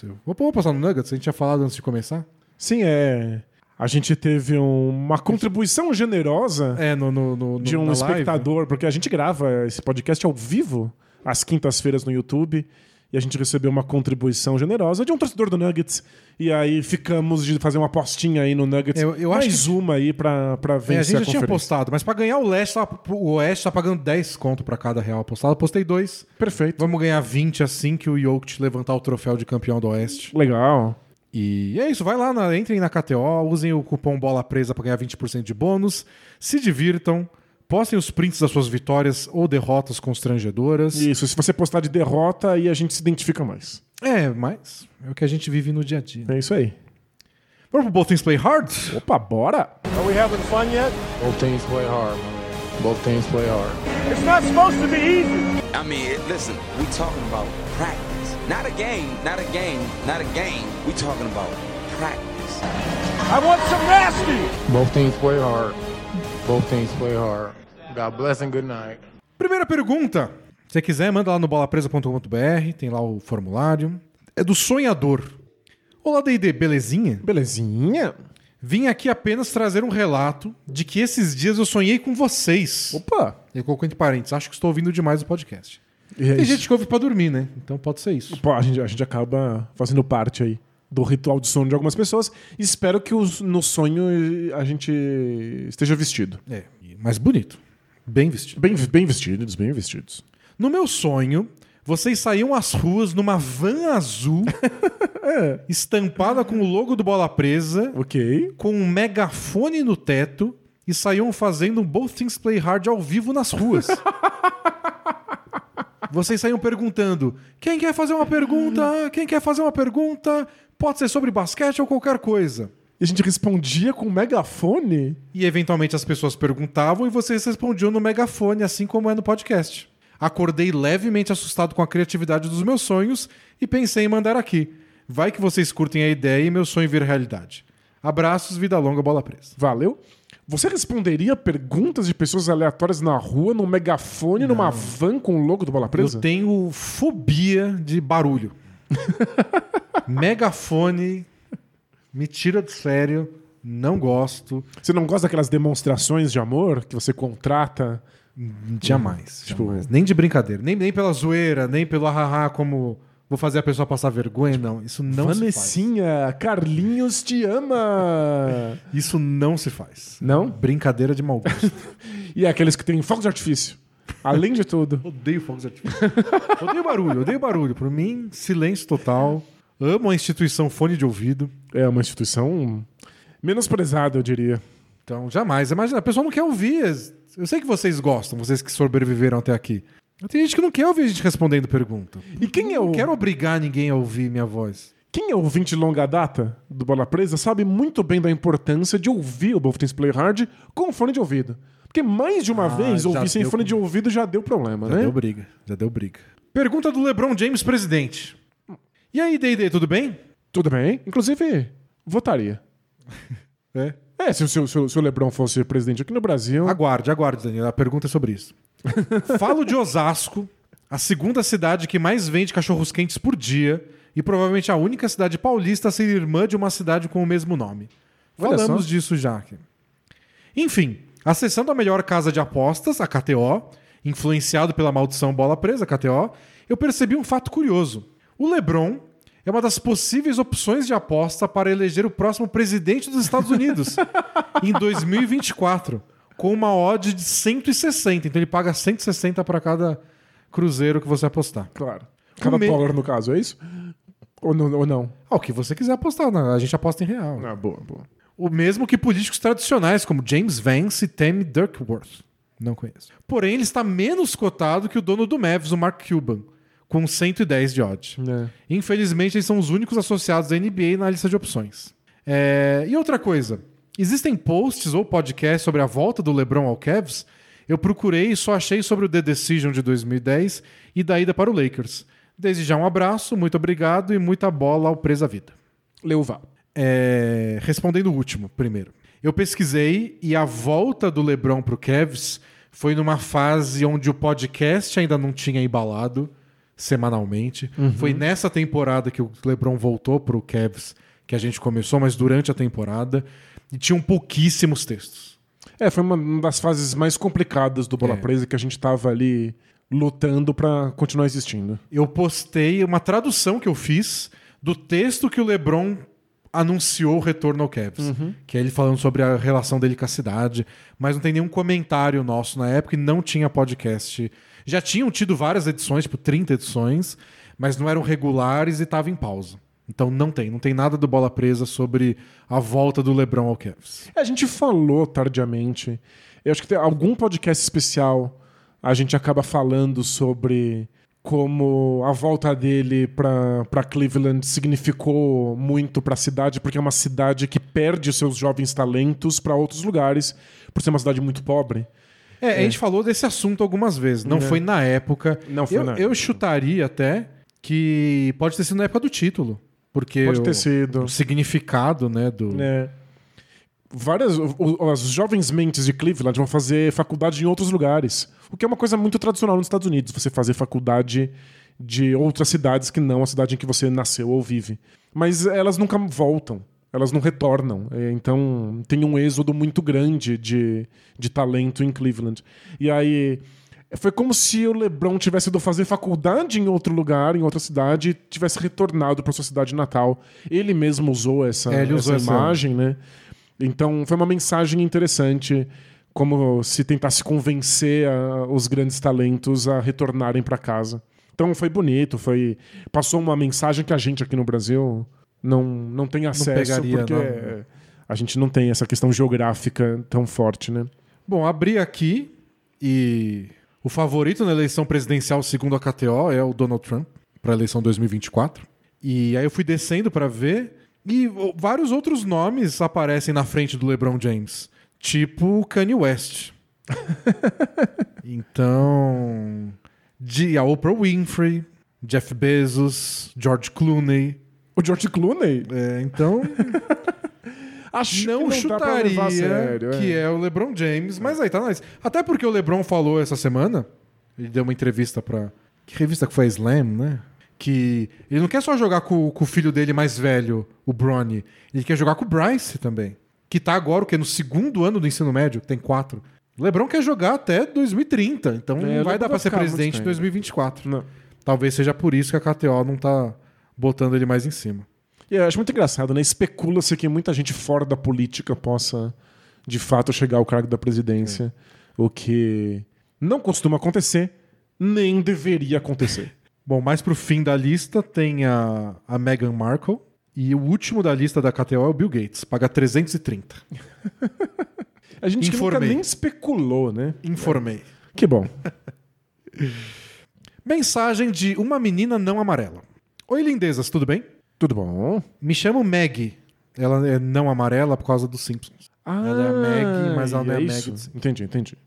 Não. Vou, vou passar no Nuggets, a gente tinha falado antes de começar. Sim, é. A gente teve um- uma contribuição generosa É, no, no, no- de um live. espectador, porque a gente grava esse podcast ao vivo, às quintas-feiras no YouTube, e a gente recebeu uma contribuição generosa de um torcedor do Nuggets. E aí ficamos de fazer uma apostinha aí no Nuggets. Eu- eu acho mais uma aí pra, pra É, vencer a gente já tinha apostado, mas pra ganhar o leste, o oeste tá pagando 10 conto pra cada real apostado. Eu postei dois. Perfeito. Vamos ganhar 20 assim que o Jokic levantar o troféu de campeão do oeste. Legal. E é isso, vai lá, na, entrem na KTO, usem o cupom Bola Presa para ganhar 20% de bônus, se divirtam, postem os prints das suas vitórias ou derrotas constrangedoras. Isso, se você postar de derrota, aí a gente se identifica mais. É, mas é o que a gente vive no dia a dia. É isso aí. Vamos pro Both Things Play Hard? Opa, bora! Are we having fun yet? Both teams play hard. Both teams play hard. It's not supposed to be easy. I mean, listen, we talking about practice. Not a game, not a game, not a game. We talking about practice. I want some nasty. Both teams play hard. Both teams play hard. God bless and good night. Primeira pergunta. Se você quiser, manda lá no bolapresa.com.br, tem lá o formulário. É do sonhador. Olá, D&D, belezinha? Belezinha? Vim aqui apenas trazer um relato de que esses dias eu sonhei com vocês. Opa! Ele colocou entre parênteses, acho que estou ouvindo demais o podcast. E é Tem isso. gente que ouve pra dormir, né? Então pode ser isso. Pô, a, gente, a gente acaba fazendo parte aí do ritual de sono de algumas pessoas. Espero que os- no sonho a gente esteja vestido. É, e- mas bonito. Bem vestido. Bem, bem vestidos, bem vestidos. No meu sonho, vocês saíam às ruas numa van azul, estampada com o logo do Bola Presa, Ok. com um megafone no teto, e saíam fazendo um Both Things Play Hard ao vivo nas ruas. Vocês saíam perguntando: quem quer fazer uma pergunta? Quem quer fazer uma pergunta? Pode ser sobre basquete ou qualquer coisa. E a gente respondia com um megafone? E eventualmente as pessoas perguntavam e vocês respondiam no megafone, assim como é no podcast. Acordei levemente assustado com a criatividade dos meus sonhos e pensei em mandar aqui. Vai que vocês curtem a ideia e meu sonho vira realidade. Abraços, vida longa, bola presa. Valeu. Você responderia perguntas de pessoas aleatórias na rua, num megafone, numa van com o logo do Bola Presa? Eu tenho fobia de barulho. Megafone me tira do sério, não gosto. Você não gosta daquelas demonstrações de amor que você contrata? Jamais. jamais. Nem de brincadeira. Nem, nem pela zoeira, nem pelo ahaha como vou fazer a pessoa passar vergonha. Não, isso não se faz. Vanessinha, Carlinhos te ama! Isso não se faz. Não? Brincadeira de mau gosto. E é aqueles que têm fogos de artifício. Além de tudo. odeio fogos de artifício. odeio barulho, odeio barulho. Por mim, silêncio total. Amo a instituição fone de ouvido. É uma instituição menosprezada, eu diria. Então, jamais. Imagina, a pessoa não quer ouvir. Eu sei que vocês gostam, vocês que sobreviveram até aqui. Mas Tem gente que não quer ouvir a gente respondendo pergunta. E quem é Eu o não quero obrigar ninguém a ouvir minha voz. Quem é ouvinte de longa data do Bola Presa sabe muito bem da importância de ouvir o Both Things Play Hard com fone de ouvido. Porque mais de uma Ah, vez já ouvir sem deu- fone de ouvido já deu problema, Já né? deu briga, já deu briga. Pergunta do LeBron James, presidente. E aí, D&D, tudo bem? Tudo bem. Inclusive, votaria. É. É, se, o- se se o- se o Lebron fosse presidente aqui no Brasil. Aguarde, aguarde, Daniel. A pergunta é sobre isso. Falo de Osasco, a segunda cidade que mais vende cachorros quentes por dia e provavelmente a única cidade paulista a ser irmã de uma cidade com o mesmo nome. Olha Falamos só. disso já. aqui. Enfim, acessando a melhor casa de apostas, a KTO, influenciado pela maldição bola presa, KTO, eu percebi um fato curioso. O LeBron é uma das possíveis opções de aposta para eleger o próximo presidente dos Estados Unidos em 2024, com uma odd de 160. Então ele paga 160 para cada cruzeiro que você apostar. Claro. Cada me- dólar, no caso, é isso? Ou não? Ou não? Ah, o que você quiser apostar, né? a gente aposta em real. Ah, boa, boa. O mesmo que políticos tradicionais, como James Vance e Tammy Duckworth. Não conheço. Porém, ele está menos cotado que o dono do Mavs, o Mark Cuban, com 110 de odd. É. Infelizmente, eles são os únicos associados à NBA na lista de opções. É, E outra coisa, existem posts ou podcasts sobre a volta do LeBron ao Cavs? Eu procurei e só achei sobre o The Decision de 2010 e da ida para o Lakers. Desde já um abraço, muito obrigado e muita bola ao Presa Vida. Leuva. É, respondendo o último, primeiro. Eu pesquisei e a volta do LeBron pro Cavs foi numa fase onde o podcast ainda não tinha embalado semanalmente. Foi nessa temporada que o LeBron voltou pro Cavs que a gente começou, mas durante a temporada. E tinham pouquíssimos textos. É, foi uma das fases mais complicadas do Bola É. Presa que a gente tava ali lutando pra continuar existindo. Eu postei uma tradução que eu fiz do texto que o LeBron anunciou o retorno ao Cavs. Que é ele falando sobre a relação dele com a cidade. Mas não tem nenhum comentário nosso na época e não tinha podcast. Já tinham tido várias edições, tipo 30 edições, mas não eram regulares e tava em pausa. Então não tem, não tem nada do Bola Presa sobre a volta do LeBron ao Cavs. É, A gente falou tardiamente. Eu acho que tem algum podcast especial a gente acaba falando sobre como a volta dele pra Cleveland significou muito pra cidade, porque é uma cidade que perde seus jovens talentos pra outros lugares, por ser uma cidade muito pobre. É, a gente falou desse assunto algumas vezes. Não É. foi na época. Não foi eu, na eu época. chutaria até que pode ter sido na época do título. Porque Pode ter o, sido. o significado, né, do... É. Várias, o- o- as jovens mentes de Cleveland vão fazer faculdade em outros lugares. O que é uma coisa muito tradicional nos Estados Unidos, você fazer faculdade de outras cidades que não a cidade em que você nasceu ou vive. Mas elas nunca voltam, elas não retornam. É, Então tem um êxodo muito grande de, de talento em Cleveland. E aí foi como se o LeBron tivesse ido fazer faculdade em outro lugar, em outra cidade, e tivesse retornado para sua cidade natal. Ele mesmo usou essa, É, usou essa essa- imagem, né? Então foi uma mensagem interessante, como se tentasse convencer a- os grandes talentos a retornarem para casa. Então foi bonito, foi passou uma mensagem que a gente aqui no Brasil não, não tem acesso pegaria, porque não. é, a gente não tem essa questão geográfica tão forte, né? Bom, abri aqui e o favorito na eleição presidencial segundo a KTO é o Donald Trump para a eleição 2024. E aí eu fui descendo para ver e vários outros nomes aparecem na frente do LeBron James, tipo Kanye West. então, de, a Oprah Winfrey, Jeff Bezos, George Clooney, O George Clooney? É, então, Acho não, que não chutaria sério. que é o LeBron James, mas aí tá nós. Até porque o LeBron falou essa semana, ele deu uma entrevista pra. Que revista que foi a Slam, né? Que ele não quer só jogar com, com o filho dele mais velho, o Bronny, ele quer jogar com o Bryce também. Que tá agora, o quê? No segundo ano do ensino médio, tem quatro. O LeBron quer jogar até 2030, então É, não vai dar pra ser presidente em tempo. 2024. Não. Talvez seja por isso que a KTO não tá botando ele mais em cima. E eu acho muito engraçado, né? Especula-se que muita gente fora da política possa, de fato, chegar ao cargo da presidência. O que não costuma acontecer, nem deveria acontecer. Bom, mais pro fim da lista tem a, a Meghan Markle. E o último da lista da KTO é o Bill Gates, paga 330. A gente que nunca Informei. nem especulou, né? Informei. Que bom. Mensagem de uma menina não amarela. Oi, lindezas, tudo bem? Tudo bom? Me chamo Maggie. Ela é não amarela por causa dos Simpsons. Ela é a Maggie, mas ela não é a é Maggie dos Simpsons. Entendi, entendi.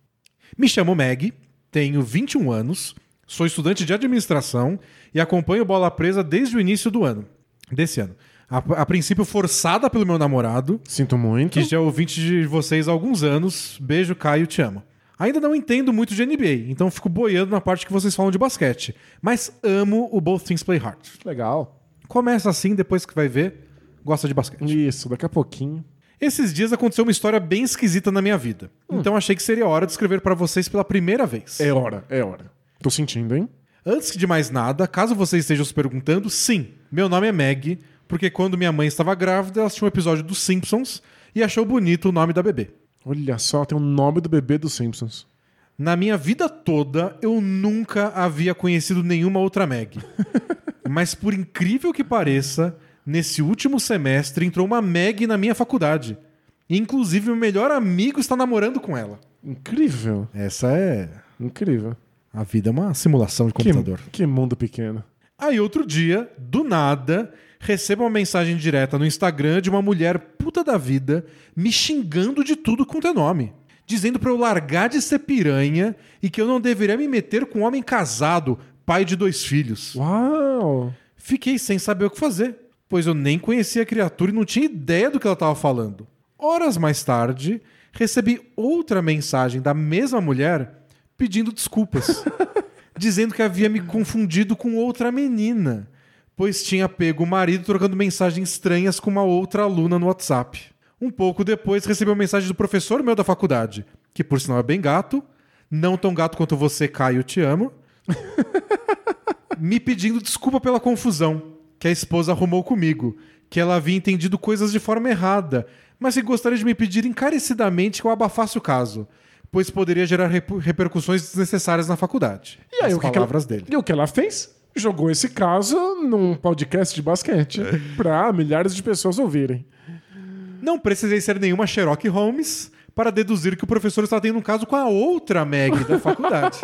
Me chamo Maggie, tenho 21 anos, sou estudante de administração e acompanho Bola Presa desde o início do ano. Desse ano. A, a princípio forçada pelo meu namorado, Sinto muito. que já é ouvinte de vocês há alguns anos. Beijo, Caio, te amo. Ainda não entendo muito de NBA, então fico boiando na parte que vocês falam de basquete. Mas amo o Both Things Play Hard. Legal. Começa assim, depois que vai ver, gosta de basquete. Isso, daqui a pouquinho. Esses dias aconteceu uma história bem esquisita na minha vida. Então achei que seria hora de escrever pra vocês pela primeira vez. É hora, é hora. Tô sentindo, hein? Antes de mais nada, caso vocês estejam se perguntando, sim, meu nome é Meg, porque quando minha mãe estava grávida, ela assistiu um episódio dos Simpsons e achou bonito o nome da bebê. Olha só, tem o nome do bebê dos Simpsons. Na minha vida toda, eu nunca havia conhecido nenhuma outra Meg. Mas por incrível que pareça, nesse último semestre entrou uma Meg na minha faculdade. Inclusive, meu melhor amigo está namorando com ela. Incrível, Essa é. incrível. A vida é uma simulação de computador. Que, que mundo pequeno. Aí outro dia, do nada, recebo uma mensagem direta no Instagram de uma mulher puta da vida me xingando de tudo quanto é nome. Dizendo pra eu largar de ser piranha e que eu não deveria me meter com um homem casado, pai de dois filhos. Uau! Fiquei sem saber o que fazer, pois eu nem conhecia a criatura e não tinha ideia do que ela estava falando. Horas mais tarde, recebi outra mensagem da mesma mulher pedindo desculpas, dizendo que havia me confundido com outra menina, pois tinha pego o marido trocando mensagens estranhas com uma outra aluna no WhatsApp. Um pouco depois, recebi uma mensagem do professor meu da faculdade, que por sinal é bem gato, não tão gato quanto você, Caio, te amo, me pedindo desculpa pela confusão que a esposa arrumou comigo, que ela havia entendido coisas de forma errada, mas que gostaria de me pedir encarecidamente que eu abafasse o caso, pois poderia gerar repercussões desnecessárias na faculdade. E aí, As o que, que palavras ela... dele. E o que ela fez? Jogou esse caso num podcast de basquete pra milhares de pessoas ouvirem. Não precisei ser nenhuma Sherlock Holmes para deduzir que o professor está tendo um caso com a outra Meg da faculdade.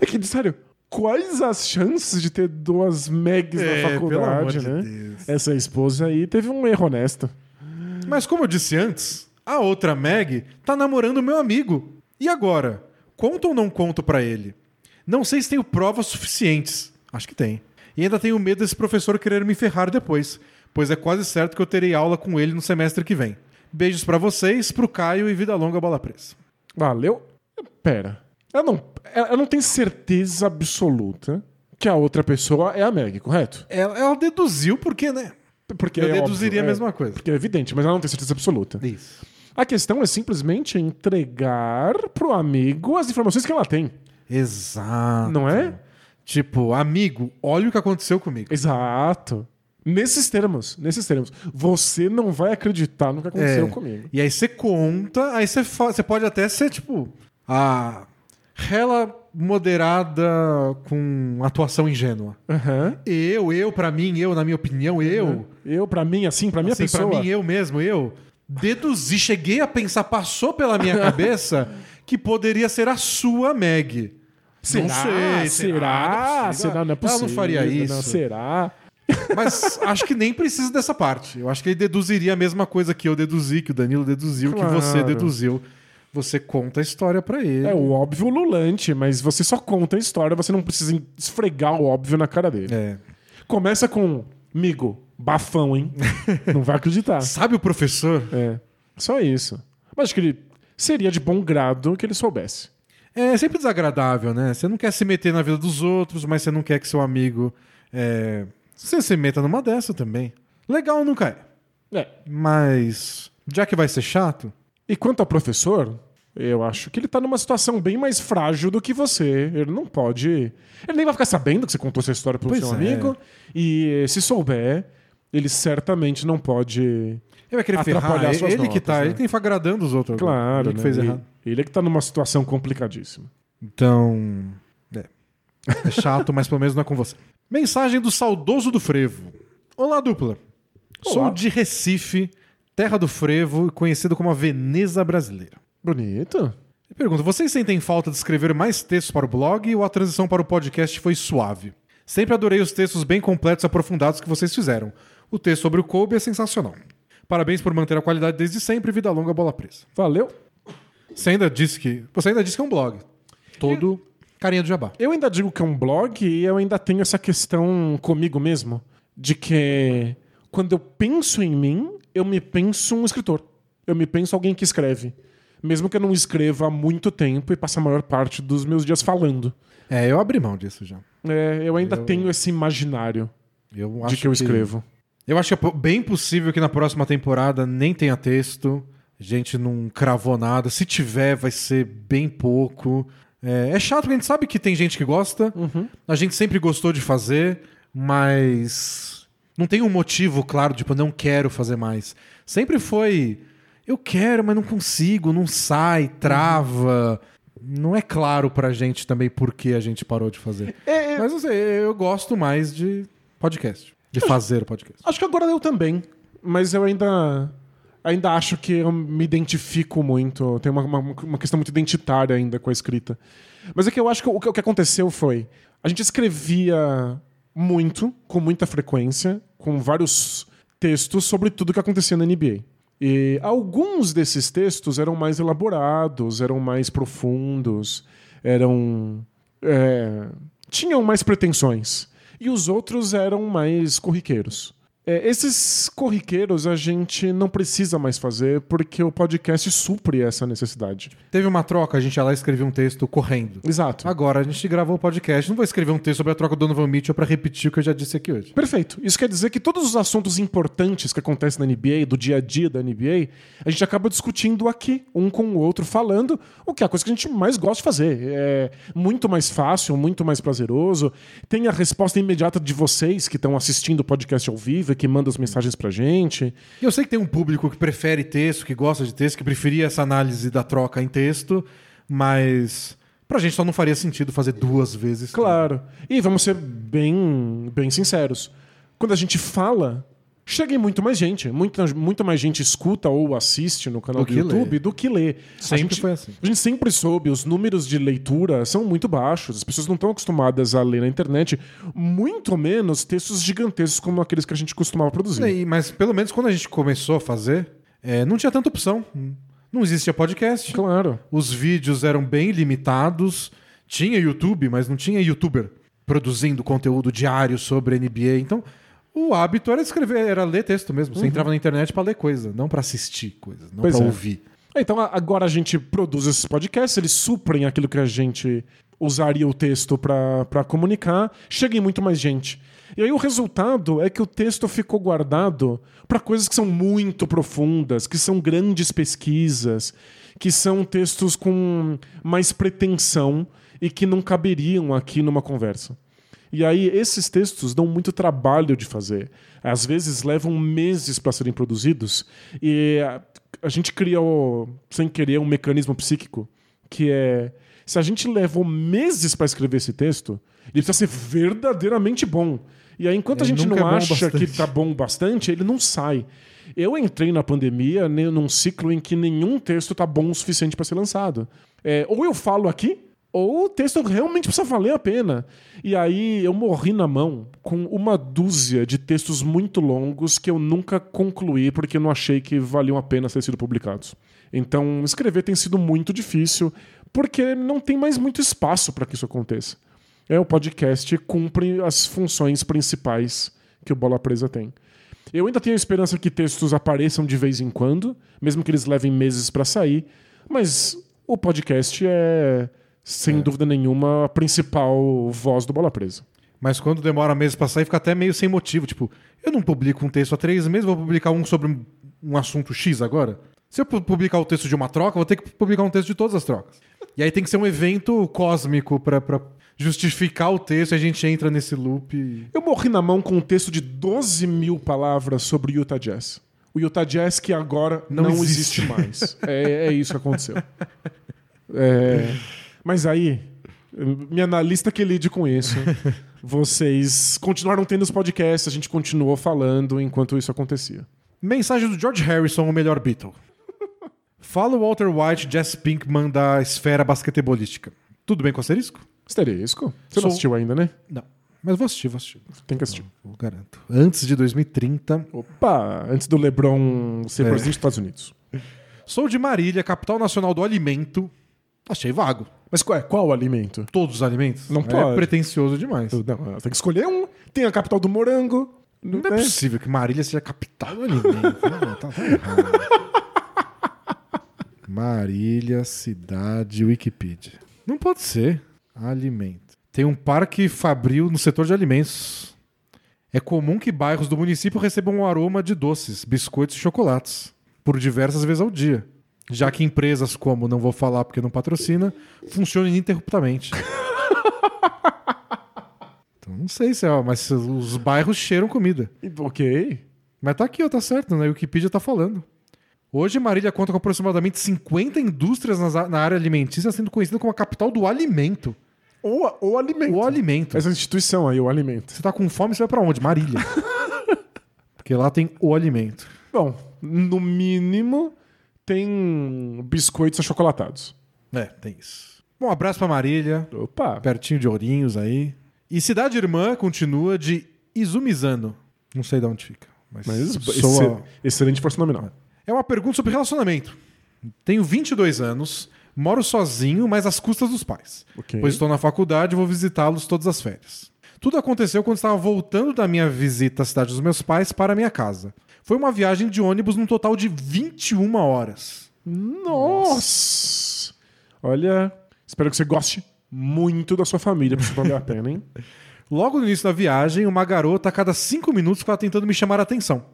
É que, sério, quais as chances de ter duas Megs É, na faculdade, de né? Deus. Essa esposa aí teve um erro honesto. Mas como eu disse antes, a outra Meg tá namorando o meu amigo. E agora? Conto ou não conto pra ele? Não sei se tenho provas suficientes. Acho que tem. E ainda tenho medo desse professor querer me ferrar depois, pois é quase certo que eu terei aula com ele no semestre que vem. Beijos pra vocês, pro Caio e vida longa bola presa. Valeu? Pera. Ela não, ela não tem certeza absoluta que a outra pessoa é a Meg, correto? Ela, ela deduziu porque, né? Porque Eu é deduziria óbvio, a é. mesma coisa. Porque é evidente, mas ela não tem certeza absoluta. Isso. A questão é simplesmente entregar pro amigo as informações que ela tem. Exato. Não é? Tipo, amigo, olha o que aconteceu comigo. Exato. Nesses termos, nesses termos. Você não vai acreditar no que aconteceu É. comigo. E aí você conta, aí você, você pode até ser, tipo, a rela moderada com atuação ingênua. Aham. Eu, eu, pra mim, eu, na minha opinião, eu. Eu, pra mim, assim, pra minha assim, pessoa. pra mim, eu mesmo, eu. Deduzi, cheguei a pensar, passou pela minha cabeça que poderia ser a sua Meg. Será? Não sei, Será? não é Será? Não é possível. Ela não faria isso. Não, será? Mas acho que nem precisa dessa parte. Eu acho que ele deduziria a mesma coisa que eu deduzi, que o Danilo deduziu, que você Claro. deduziu você conta a história pra ele. É o óbvio lulante, mas você só conta a história, você não precisa esfregar o óbvio na cara dele. É. Começa com, migo, bafão, hein? não vai acreditar. Sabe o professor? É. Só isso. Mas acho que ele seria de bom grado que ele soubesse. É sempre desagradável, né? Você não quer se meter na vida dos outros, mas você não quer que seu amigo é, você se meta numa dessa também. Legal nunca é. É. Mas já que vai ser chato, E quanto ao professor, eu acho que ele tá numa situação bem mais frágil do que você. Ele não pode. Ele nem vai ficar sabendo que você contou essa história pro Pois seu é. amigo. E se souber, ele certamente não pode. ele vai querer Atrapalhar ferrar. suas ele que notas, tá, né? ele que tá agradando os outros. Claro, ele que né? fez ele, errado. ele é que tá numa situação complicadíssima. Então, é. É chato, mas pelo menos não é com você. Mensagem do saudoso do frevo. Olá, dupla. Sou Olá. de Recife, terra do frevo conhecido como a Veneza brasileira. Bonito. Pergunto, vocês sentem falta de escrever mais textos para o blog ou a transição para o podcast foi suave? Sempre adorei os textos bem completos e aprofundados que vocês fizeram. O texto sobre o Kobe é sensacional. Parabéns por manter a qualidade desde sempre, vida longa, bola presa. Valeu. Você ainda disse que. Você ainda disse que é um blog. Todo carinha do jabá. Eu ainda digo que é um blog e eu ainda tenho essa questão comigo mesmo. De que quando eu penso em mim, eu me penso um escritor. Eu me penso alguém que escreve. Mesmo que eu não escreva há muito tempo e passe a maior parte dos meus dias falando. É, eu abri mão disso já. É, eu ainda tenho esse imaginário Eu de que eu escrevo. Eu acho que é bem possível que na próxima temporada nem tenha texto. A gente não cravou nada. Se tiver, vai ser bem pouco. É, é chato porque a gente sabe que tem gente que gosta. A gente sempre gostou de fazer, mas não tem um motivo claro, tipo, eu não quero fazer mais. Sempre foi. Eu quero, mas não consigo, não sai, trava. Não é claro pra gente também por que a gente parou de fazer. É, é- Mas não sei, eu gosto mais de podcast. De fazer podcast. Acho que agora eu também. Mas eu ainda. Ainda acho que eu me identifico muito. Tem uma, uma, uma questão muito identitária ainda com a escrita. Mas é que eu acho que o, que o que aconteceu foi. A gente escrevia muito, com muita frequência, com vários textos sobre tudo que acontecia na NBA. E alguns desses textos eram mais elaborados, eram mais profundos, eram. é, tinham mais pretensões. E os outros eram mais corriqueiros. É, esses corriqueiros a gente não precisa mais fazer porque o podcast supre essa necessidade. Teve uma troca, a gente ia lá e escrevia um texto correndo. Exato. Agora a gente gravou o podcast. Não vou escrever um texto sobre a troca do Donovan Mitchell pra repetir o que eu já disse aqui hoje. Perfeito. Isso quer dizer que todos os assuntos importantes que acontecem na NBA, do dia a dia da NBA, a gente acaba discutindo aqui, um com o outro, falando, o que é a coisa que a gente mais gosta de fazer. É muito mais fácil, muito mais prazeroso. Tem a resposta imediata de vocês que estão assistindo o podcast ao vivo que mandam as mensagens pra gente. E eu sei que tem um público que prefere texto, que gosta de texto, que preferia essa análise da troca em texto, mas pra gente só não faria sentido fazer duas vezes. Claro. E vamos ser bem, bem sinceros. Quando a gente fala, chega em muito mais gente. Muita, muito mais gente escuta ou assiste no canal Do do, YouTube lê. do que lê. a Sempre gente, foi assim. A gente sempre soube, os números de leitura são muito baixos. As pessoas não estão acostumadas a ler na internet, muito menos textos gigantescos como aqueles que a gente costumava produzir. E- Mas pelo menos quando a gente começou a fazer, é, não tinha tanta opção. Não existia podcast. Claro. Os vídeos eram bem limitados. Tinha YouTube, mas não tinha youtuber produzindo conteúdo diário sobre NBA. Então, o hábito era escrever, era ler texto mesmo. Você entrava na internet pra ler coisa, não pra assistir coisa, não pra é. ouvir. Então a- agora a gente produz esses podcasts, eles suprem aquilo que a gente usaria o texto pra comunicar, chega em muito mais gente. E aí o resultado é que o texto ficou guardado pra coisas que são muito profundas, que são grandes pesquisas, que são textos com mais pretensão e que não caberiam aqui numa conversa. E aí, esses textos dão muito trabalho de fazer. Às vezes levam meses para serem produzidos. E a, a gente criou, sem querer, um mecanismo psíquico que é. Se a gente levou meses para escrever esse texto, ele precisa ser verdadeiramente bom. E aí, enquanto a Ele gente nunca não é acha bastante. que tá bom bastante, ele não sai. Eu entrei na pandemia né, num ciclo em que nenhum texto tá bom o suficiente para ser lançado. É, ou eu falo aqui, ou o texto realmente precisa valer a pena. E aí eu morri na mão com uma dúzia de textos muito longos que eu nunca concluí porque eu não achei que valiam a pena ser sido publicados. Então, escrever tem sido muito difícil, porque não tem mais muito espaço para que isso aconteça. É, o podcast cumpre as funções principais que o Bola Presa tem. Eu ainda tenho a esperança que textos apareçam de vez em quando, mesmo que eles levem meses para sair, mas o podcast é, sem dúvida nenhuma, a principal voz do Bola Presa. Mas quando demora meses pra sair, fica até meio sem motivo. Tipo, eu não publico um texto há três meses, vou publicar um sobre um, assunto X agora. Se eu pu- publicar o texto de uma troca, vou ter que publicar um texto de todas as trocas. E aí tem que ser um evento cósmico pra, pra justificar o texto e a gente entra nesse loop. e- Eu morri na mão com um texto de 12 mil palavras sobre o Utah Jazz. O Utah Jazz que agora não, Não existe. existe. mais. É, é isso que aconteceu. É, mas aí, minha analista que lide com isso. Vocês continuaram tendo os podcasts, a gente continuou falando enquanto isso acontecia. Mensagem do George Harrison, o melhor Beatle. Fala o Walter White, Jess Pinkman da esfera basquetebolística. Tudo bem com asterisco? Asterisco. Você Sou- não assistiu ainda, né? Não. Mas vou assistir, vou assistir. Tem que assistir. Eu garanto. Antes de 2030. Opa, antes do LeBron ser É. presidente dos Estados Unidos. Sou de Marília, capital nacional do alimento. Achei vago. Mas qual, é, qual o alimento? Todos os alimentos? Não É pode. pretencioso demais. Não, tem que escolher um. Tem a capital do morango. Não é né? possível que Marília seja a capital do alimento. Não, tá, tá errado. Marília, cidade, Wikipedia. Não pode ser. Alimento. Tem um parque fabril no setor de alimentos. É comum que bairros do município recebam um aroma de doces, biscoitos e chocolates por diversas vezes ao dia. Já que empresas como, não vou falar porque não patrocina, funcionam ininterruptamente. então não sei se é, mas os bairros cheiram comida. Ok. Mas tá aqui, ó, tá certo, né? A Wikipedia tá falando. Hoje, Marília conta com aproximadamente 50 indústrias na área alimentícia, sendo conhecida como a capital do alimento. Ou, ou alimento. O alimento. Essa instituição aí, o alimento. Você tá com fome, você vai pra onde? Marília. Porque lá tem o alimento. Bom, no mínimo, tem biscoitos achocolatados. É, tem isso. Bom, abraço pra Marília, Opa. pertinho de Ourinhos aí. E cidade irmã continua de Izumizano. Não sei de onde fica. Mas, Mas soa- exce- excelente força nominal. É uma pergunta sobre relacionamento. Tenho 22 anos, moro sozinho, mas às custas dos pais. Ok. Pois estou na faculdade e vou visitá-los todas as férias. Tudo aconteceu quando estava voltando da minha visita à cidade dos meus pais para a minha casa. Foi uma viagem de ônibus num total de 21 horas. Nossa! Olha, espero que você goste muito da sua família, pra isso valer a pena, hein? Logo no início da viagem, uma garota a cada cinco minutos ficava tentando me chamar a atenção.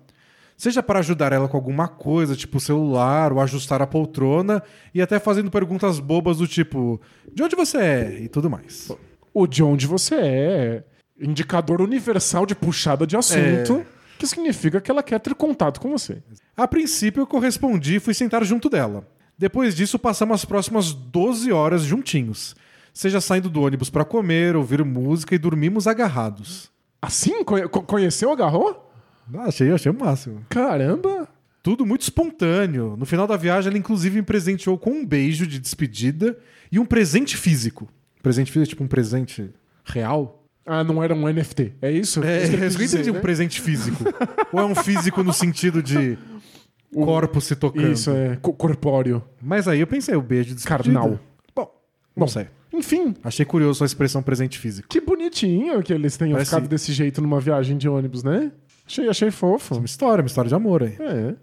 Seja para ajudar ela com alguma coisa, tipo celular, ou ajustar a poltrona, e até fazendo perguntas bobas do tipo: de onde você é? e tudo mais. O de onde você é, indicador universal de puxada de assunto, que significa que ela quer ter contato com você. A princípio, eu correspondi e fui sentar junto dela. Depois disso, passamos as próximas 12 horas juntinhos. Seja saindo do ônibus para comer, ouvir música e dormimos agarrados. Assim? Conhe- co- conheceu, agarrou? Ah, achei, achei o máximo. Caramba! Tudo muito espontâneo. No final da viagem, ela inclusive me presenteou com um beijo de despedida e um presente físico. Presente físico, tipo um presente real? Ah, não era um NFT. É isso? É, Isso que eu entendi dizer, um né? presente físico. Ou é um físico no sentido de corpo se tocando? Isso, é co- corpóreo. Mas aí eu pensei, o beijo de despedida. Carnal. Bom, não Bom, sei. Enfim, Achei curioso a expressão presente físico. que bonitinho que eles tenham Parece- ficado desse jeito numa viagem de ônibus, né? Achei, achei fofo. Uma história, uma história de amor aí. É,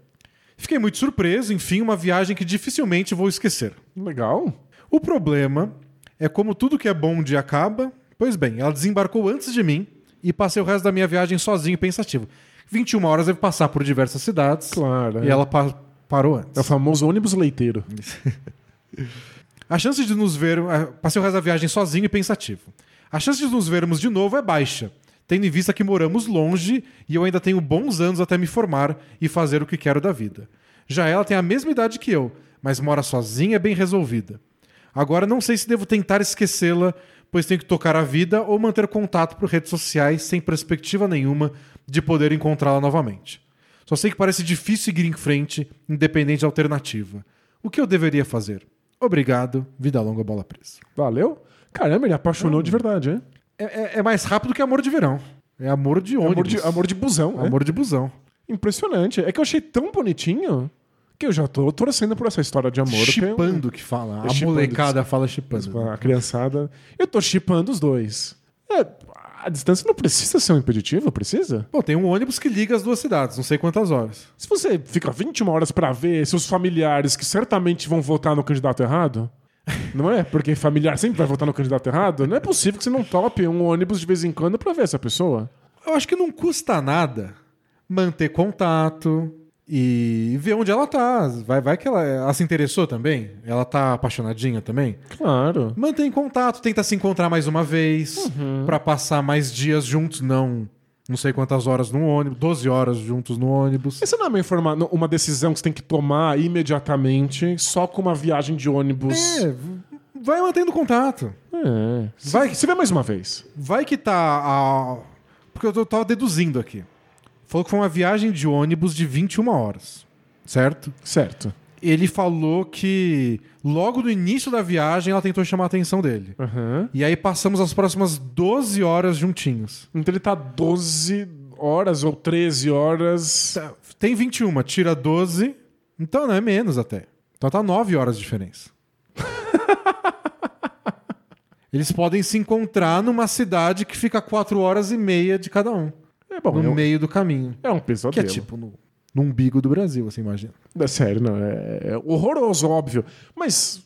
Fiquei muito surpreso, enfim, uma viagem que dificilmente vou esquecer. legal. O problema é como tudo que é bom um dia acaba. Pois bem, ela desembarcou antes de mim e passei o resto da minha viagem sozinho e pensativo. 21 horas deve passar por diversas cidades. Claro. E é. ela pa- parou antes. É o famoso ônibus leiteiro. A chance de nos ver. Passei o resto da viagem sozinho e pensativo. A chance de nos vermos de novo é baixa, tendo em vista que moramos longe e eu ainda tenho bons anos até me formar e fazer o que quero da vida. Já ela tem a mesma idade que eu, mas mora sozinha e bem resolvida. Agora não sei se devo tentar esquecê-la, pois tenho que tocar a vida ou manter contato por redes sociais sem perspectiva nenhuma de poder encontrá-la novamente. Só sei que parece difícil seguir em frente, independente da alternativa. O que eu deveria fazer? Obrigado, vida longa, bola presa. Valeu? Caramba, ele apaixonou de verdade, hein? É, é- é mais rápido que amor de verão. É amor de ônibus. Amor de, amor de busão. Amor de busão. Impressionante. É que eu achei tão bonitinho Que eu já tô torcendo por essa história de amor. Chipando que fala. É A molecada fala chipando. A criançada. Eu tô chipando os dois. É, a distância não precisa ser um impeditivo, precisa? Pô, tem um ônibus que liga as duas cidades, não sei quantas horas. Se você fica 21 horas pra ver seus familiares que certamente vão votar no candidato errado, não é? Porque familiar sempre vai votar no candidato errado, não é possível que você não tope um ônibus de vez em quando pra ver essa pessoa. Eu acho que não custa nada manter contato e ver onde ela tá. Vai, vai que ela, ela se interessou também? Ela tá apaixonadinha também? Claro. Mantém contato, tenta se encontrar mais uma vez pra passar mais dias juntos, não não sei quantas horas no ônibus, 12 horas juntos no ônibus. Essa não é uma, informa- uma decisão que você tem que tomar imediatamente só com uma viagem de ônibus. É, vai mantendo contato. É. Vai- Vai. Se vê mais uma vez. Vai que tá a... Porque eu tô- tava deduzindo aqui. Falou que foi uma viagem de ônibus de 21 horas, certo? Certo. Ele falou que logo no início da viagem ela tentou chamar a atenção dele. Aham. E aí passamos as próximas 12 horas juntinhos. Então ele tá 12 horas ou 13 horas. Tá, Tem 21, tira 12, então não é menos até. Então tá 9 horas de diferença. Eles podem se encontrar numa cidade que fica 4 horas e meia de cada um. É bom, no é um, meio do caminho. é um Que é pesadelo. tipo no, no umbigo do Brasil, você imagina. É sério, não. É, é horroroso, óbvio. Mas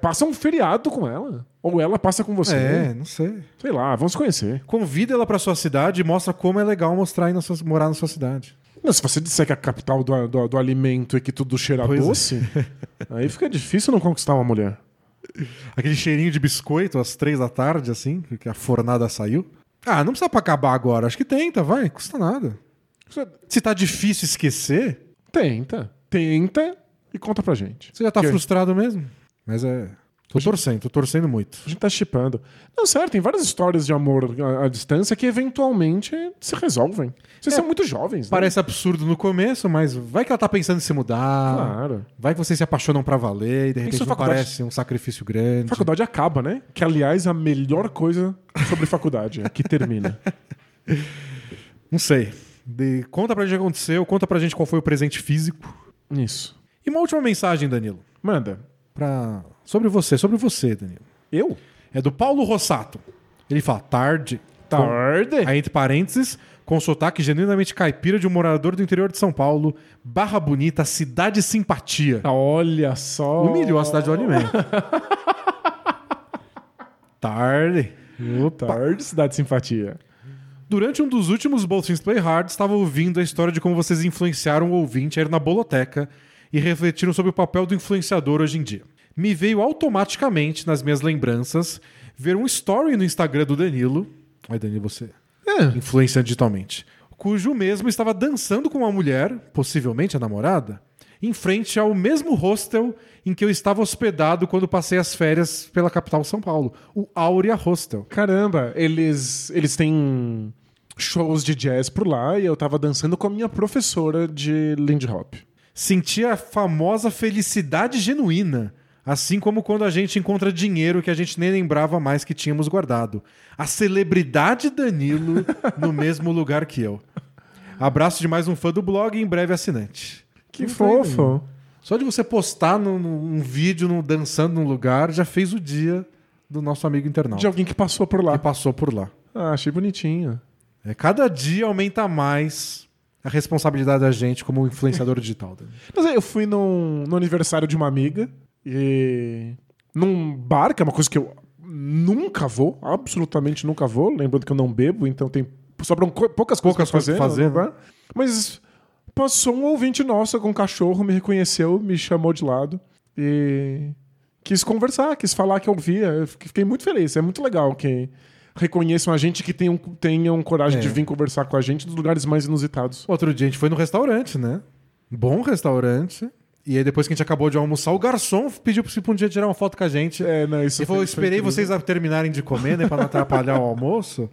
passa um feriado com ela. Ou ela passa com você. É, não sei. Sei lá, vamos conhecer. Convida ela pra sua cidade e mostra como é legal mostrar aí na sua- morar na sua cidade. Não, se você disser que é a capital do, do, do alimento e que tudo cheira Pois é. doce, aí fica difícil não conquistar uma mulher. Aquele cheirinho de biscoito às três da tarde, assim, que a fornada saiu. Ah, não precisa pra acabar agora. Acho que tenta, vai. Custa nada. Se tá difícil esquecer, Tenta. Tenta e conta pra gente. você já tá Que- frustrado mesmo. Mas é. Tô torcendo, tô torcendo muito. A gente tá chipando. Não, certo, tem várias histórias de amor à, à distância que eventualmente se resolvem. Vocês são muito jovens, né? Parece absurdo no começo, mas vai que ela tá pensando em se mudar. Claro. Vai que vocês se apaixonam pra valer e de repente Isso é não faculdade. parece um sacrifício grande. Faculdade acaba, né? Que, aliás, é a melhor coisa sobre faculdade, é que termina. Não sei. De- Conta pra gente o que aconteceu, conta pra gente qual foi o presente físico. Isso. E uma última mensagem, Danilo. Manda. Pra... Sobre você, sobre você, Danilo. Eu? É do Paulo Rossato. Ele fala, tarde. Tarde. Com, aí, entre parênteses, com sotaque genuinamente caipira de um morador do interior de São Paulo, Barra Bonita, cidade simpatia. Olha só. Humilhou a cidade do alimento. tarde. Tarde, cidade de simpatia. Durante um dos últimos Both Things Play Hard, estava ouvindo a história de como vocês influenciaram o ouvinte a ir na boloteca e refletiram sobre o papel do influenciador hoje em dia. Me veio automaticamente, nas minhas lembranças, ver um story no Instagram do Danilo. Ai, Danilo, você influencia digitalmente. Cujo mesmo estava dançando com uma mulher, possivelmente a namorada, em frente ao mesmo hostel em que eu estava hospedado quando passei as férias pela capital São Paulo, o Áurea Hostel. Caramba, eles, eles têm shows de jazz por lá e eu tava dançando com a minha professora de Lindy Hop. Senti a famosa felicidade genuína, assim como quando a gente encontra dinheiro que a gente nem lembrava mais que tínhamos guardado. A celebridade Danilo no mesmo lugar que eu. Abraço de mais um fã do blog e em breve assinante. Que Não fofo. Só de você postar num, num vídeo num- dançando num lugar já fez o dia do nosso amigo internauta De alguém que passou por lá. que passou por lá. Ah, achei bonitinho. É, cada dia aumenta mais a responsabilidade da gente como influenciador digital. Mas aí eu fui num, no aniversário de uma amiga e num bar, que é uma coisa que eu nunca vou, absolutamente nunca vou. Lembrando que eu não bebo, então tem sobram poucas coisas Poucas coisas fazer, pra no fazer, bar. Mas passou um ouvinte nosso com um cachorro, me reconheceu, me chamou de lado e quis conversar, quis falar que eu ouvia. Eu fiquei muito feliz. É muito legal que reconheçam a gente que tenham, tenham coragem É. de vir conversar com a gente nos lugares mais inusitados. Outro dia a gente foi no restaurante, né? Bom restaurante. E aí depois que a gente acabou de almoçar, o garçom pediu pra um dia tirar uma foto com a gente. É, não, isso Ele falou, esperei incrível. vocês a terminarem de comer, né? Pra não atrapalhar o almoço.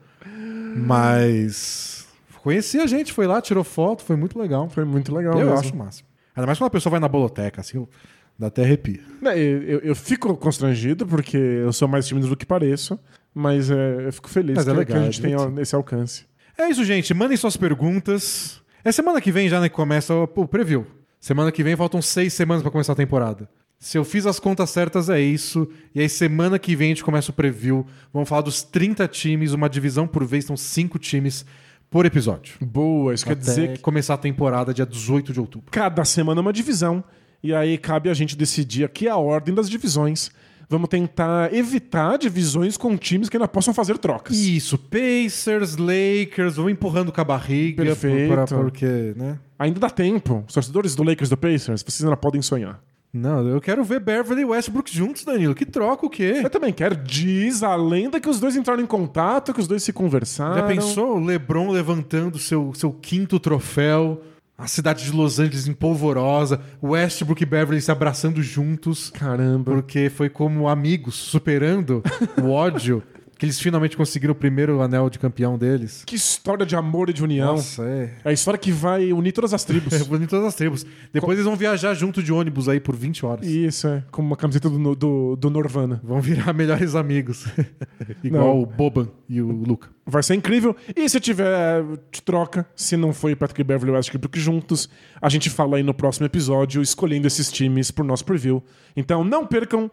Mas... Conheci a gente, foi lá, tirou foto, foi muito legal. Foi muito legal. eu mesmo. acho o máximo. Ainda mais quando a pessoa vai na boloteca, assim, eu- dá até arrepio. Eu, eu- eu fico constrangido porque eu sou mais tímido do que pareço, mas é, eu fico feliz Mas é que, legal, que a gente é tenha divertido. esse alcance. É isso, gente. Mandem suas perguntas. É semana que vem já, né, que começa o, o preview. Semana que vem faltam seis semanas pra começar a temporada. Se eu fiz as contas certas, é isso. E aí, semana que vem, a gente começa o preview. Vamos falar dos 30 times, uma divisão por vez, são cinco times por episódio. Boa, isso quer Até dizer que começar a temporada dia 18 de outubro. cada semana é uma divisão. E aí cabe a gente decidir aqui a ordem das divisões. Vamos tentar evitar divisões com times que ainda possam fazer trocas. Isso, Pacers, Lakers, vão empurrando com a barriga. Perfeito. porque, né? Ainda dá tempo. Os torcedores do Lakers do Pacers, vocês ainda podem sonhar. Não, eu quero ver Beverly e Westbrook juntos, Danilo. Que troca o quê? Eu também quero. Diz a lenda que os dois entraram em contato, que os dois se conversaram. Já pensou o LeBron levantando seu, seu quinto troféu? A cidade de Los Angeles em polvorosa, Westbrook e Beverly se abraçando juntos, Caramba. porque foi como amigos, superando o ódio, que eles finalmente conseguiram o primeiro anel de campeão deles. Que história de amor e de união. Nossa, é. É a história que vai unir todas as tribos. É bonito todas as tribos. Depois eles vão viajar junto de ônibus aí por 20 horas. Isso, é. Como uma camiseta do, do, do Norvana. Vão virar melhores amigos. Igual Não. o Boban e o Luca. Vai ser incrível. E se tiver de troca, se não foi Patrick Beverly e Westbrook juntos, a gente fala aí no próximo episódio, escolhendo esses times pro nosso preview. Então não percam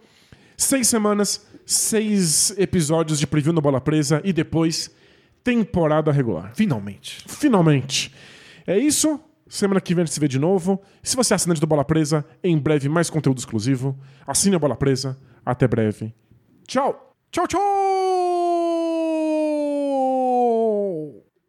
seis semanas, seis episódios de preview no Bola Presa e depois temporada regular. Finalmente. Finalmente. É isso. Semana que vem a gente se vê de novo. Se você é assinante do Bola Presa, em breve mais conteúdo exclusivo. Assine a Bola Presa. Até breve. Tchau. Tchau, tchau!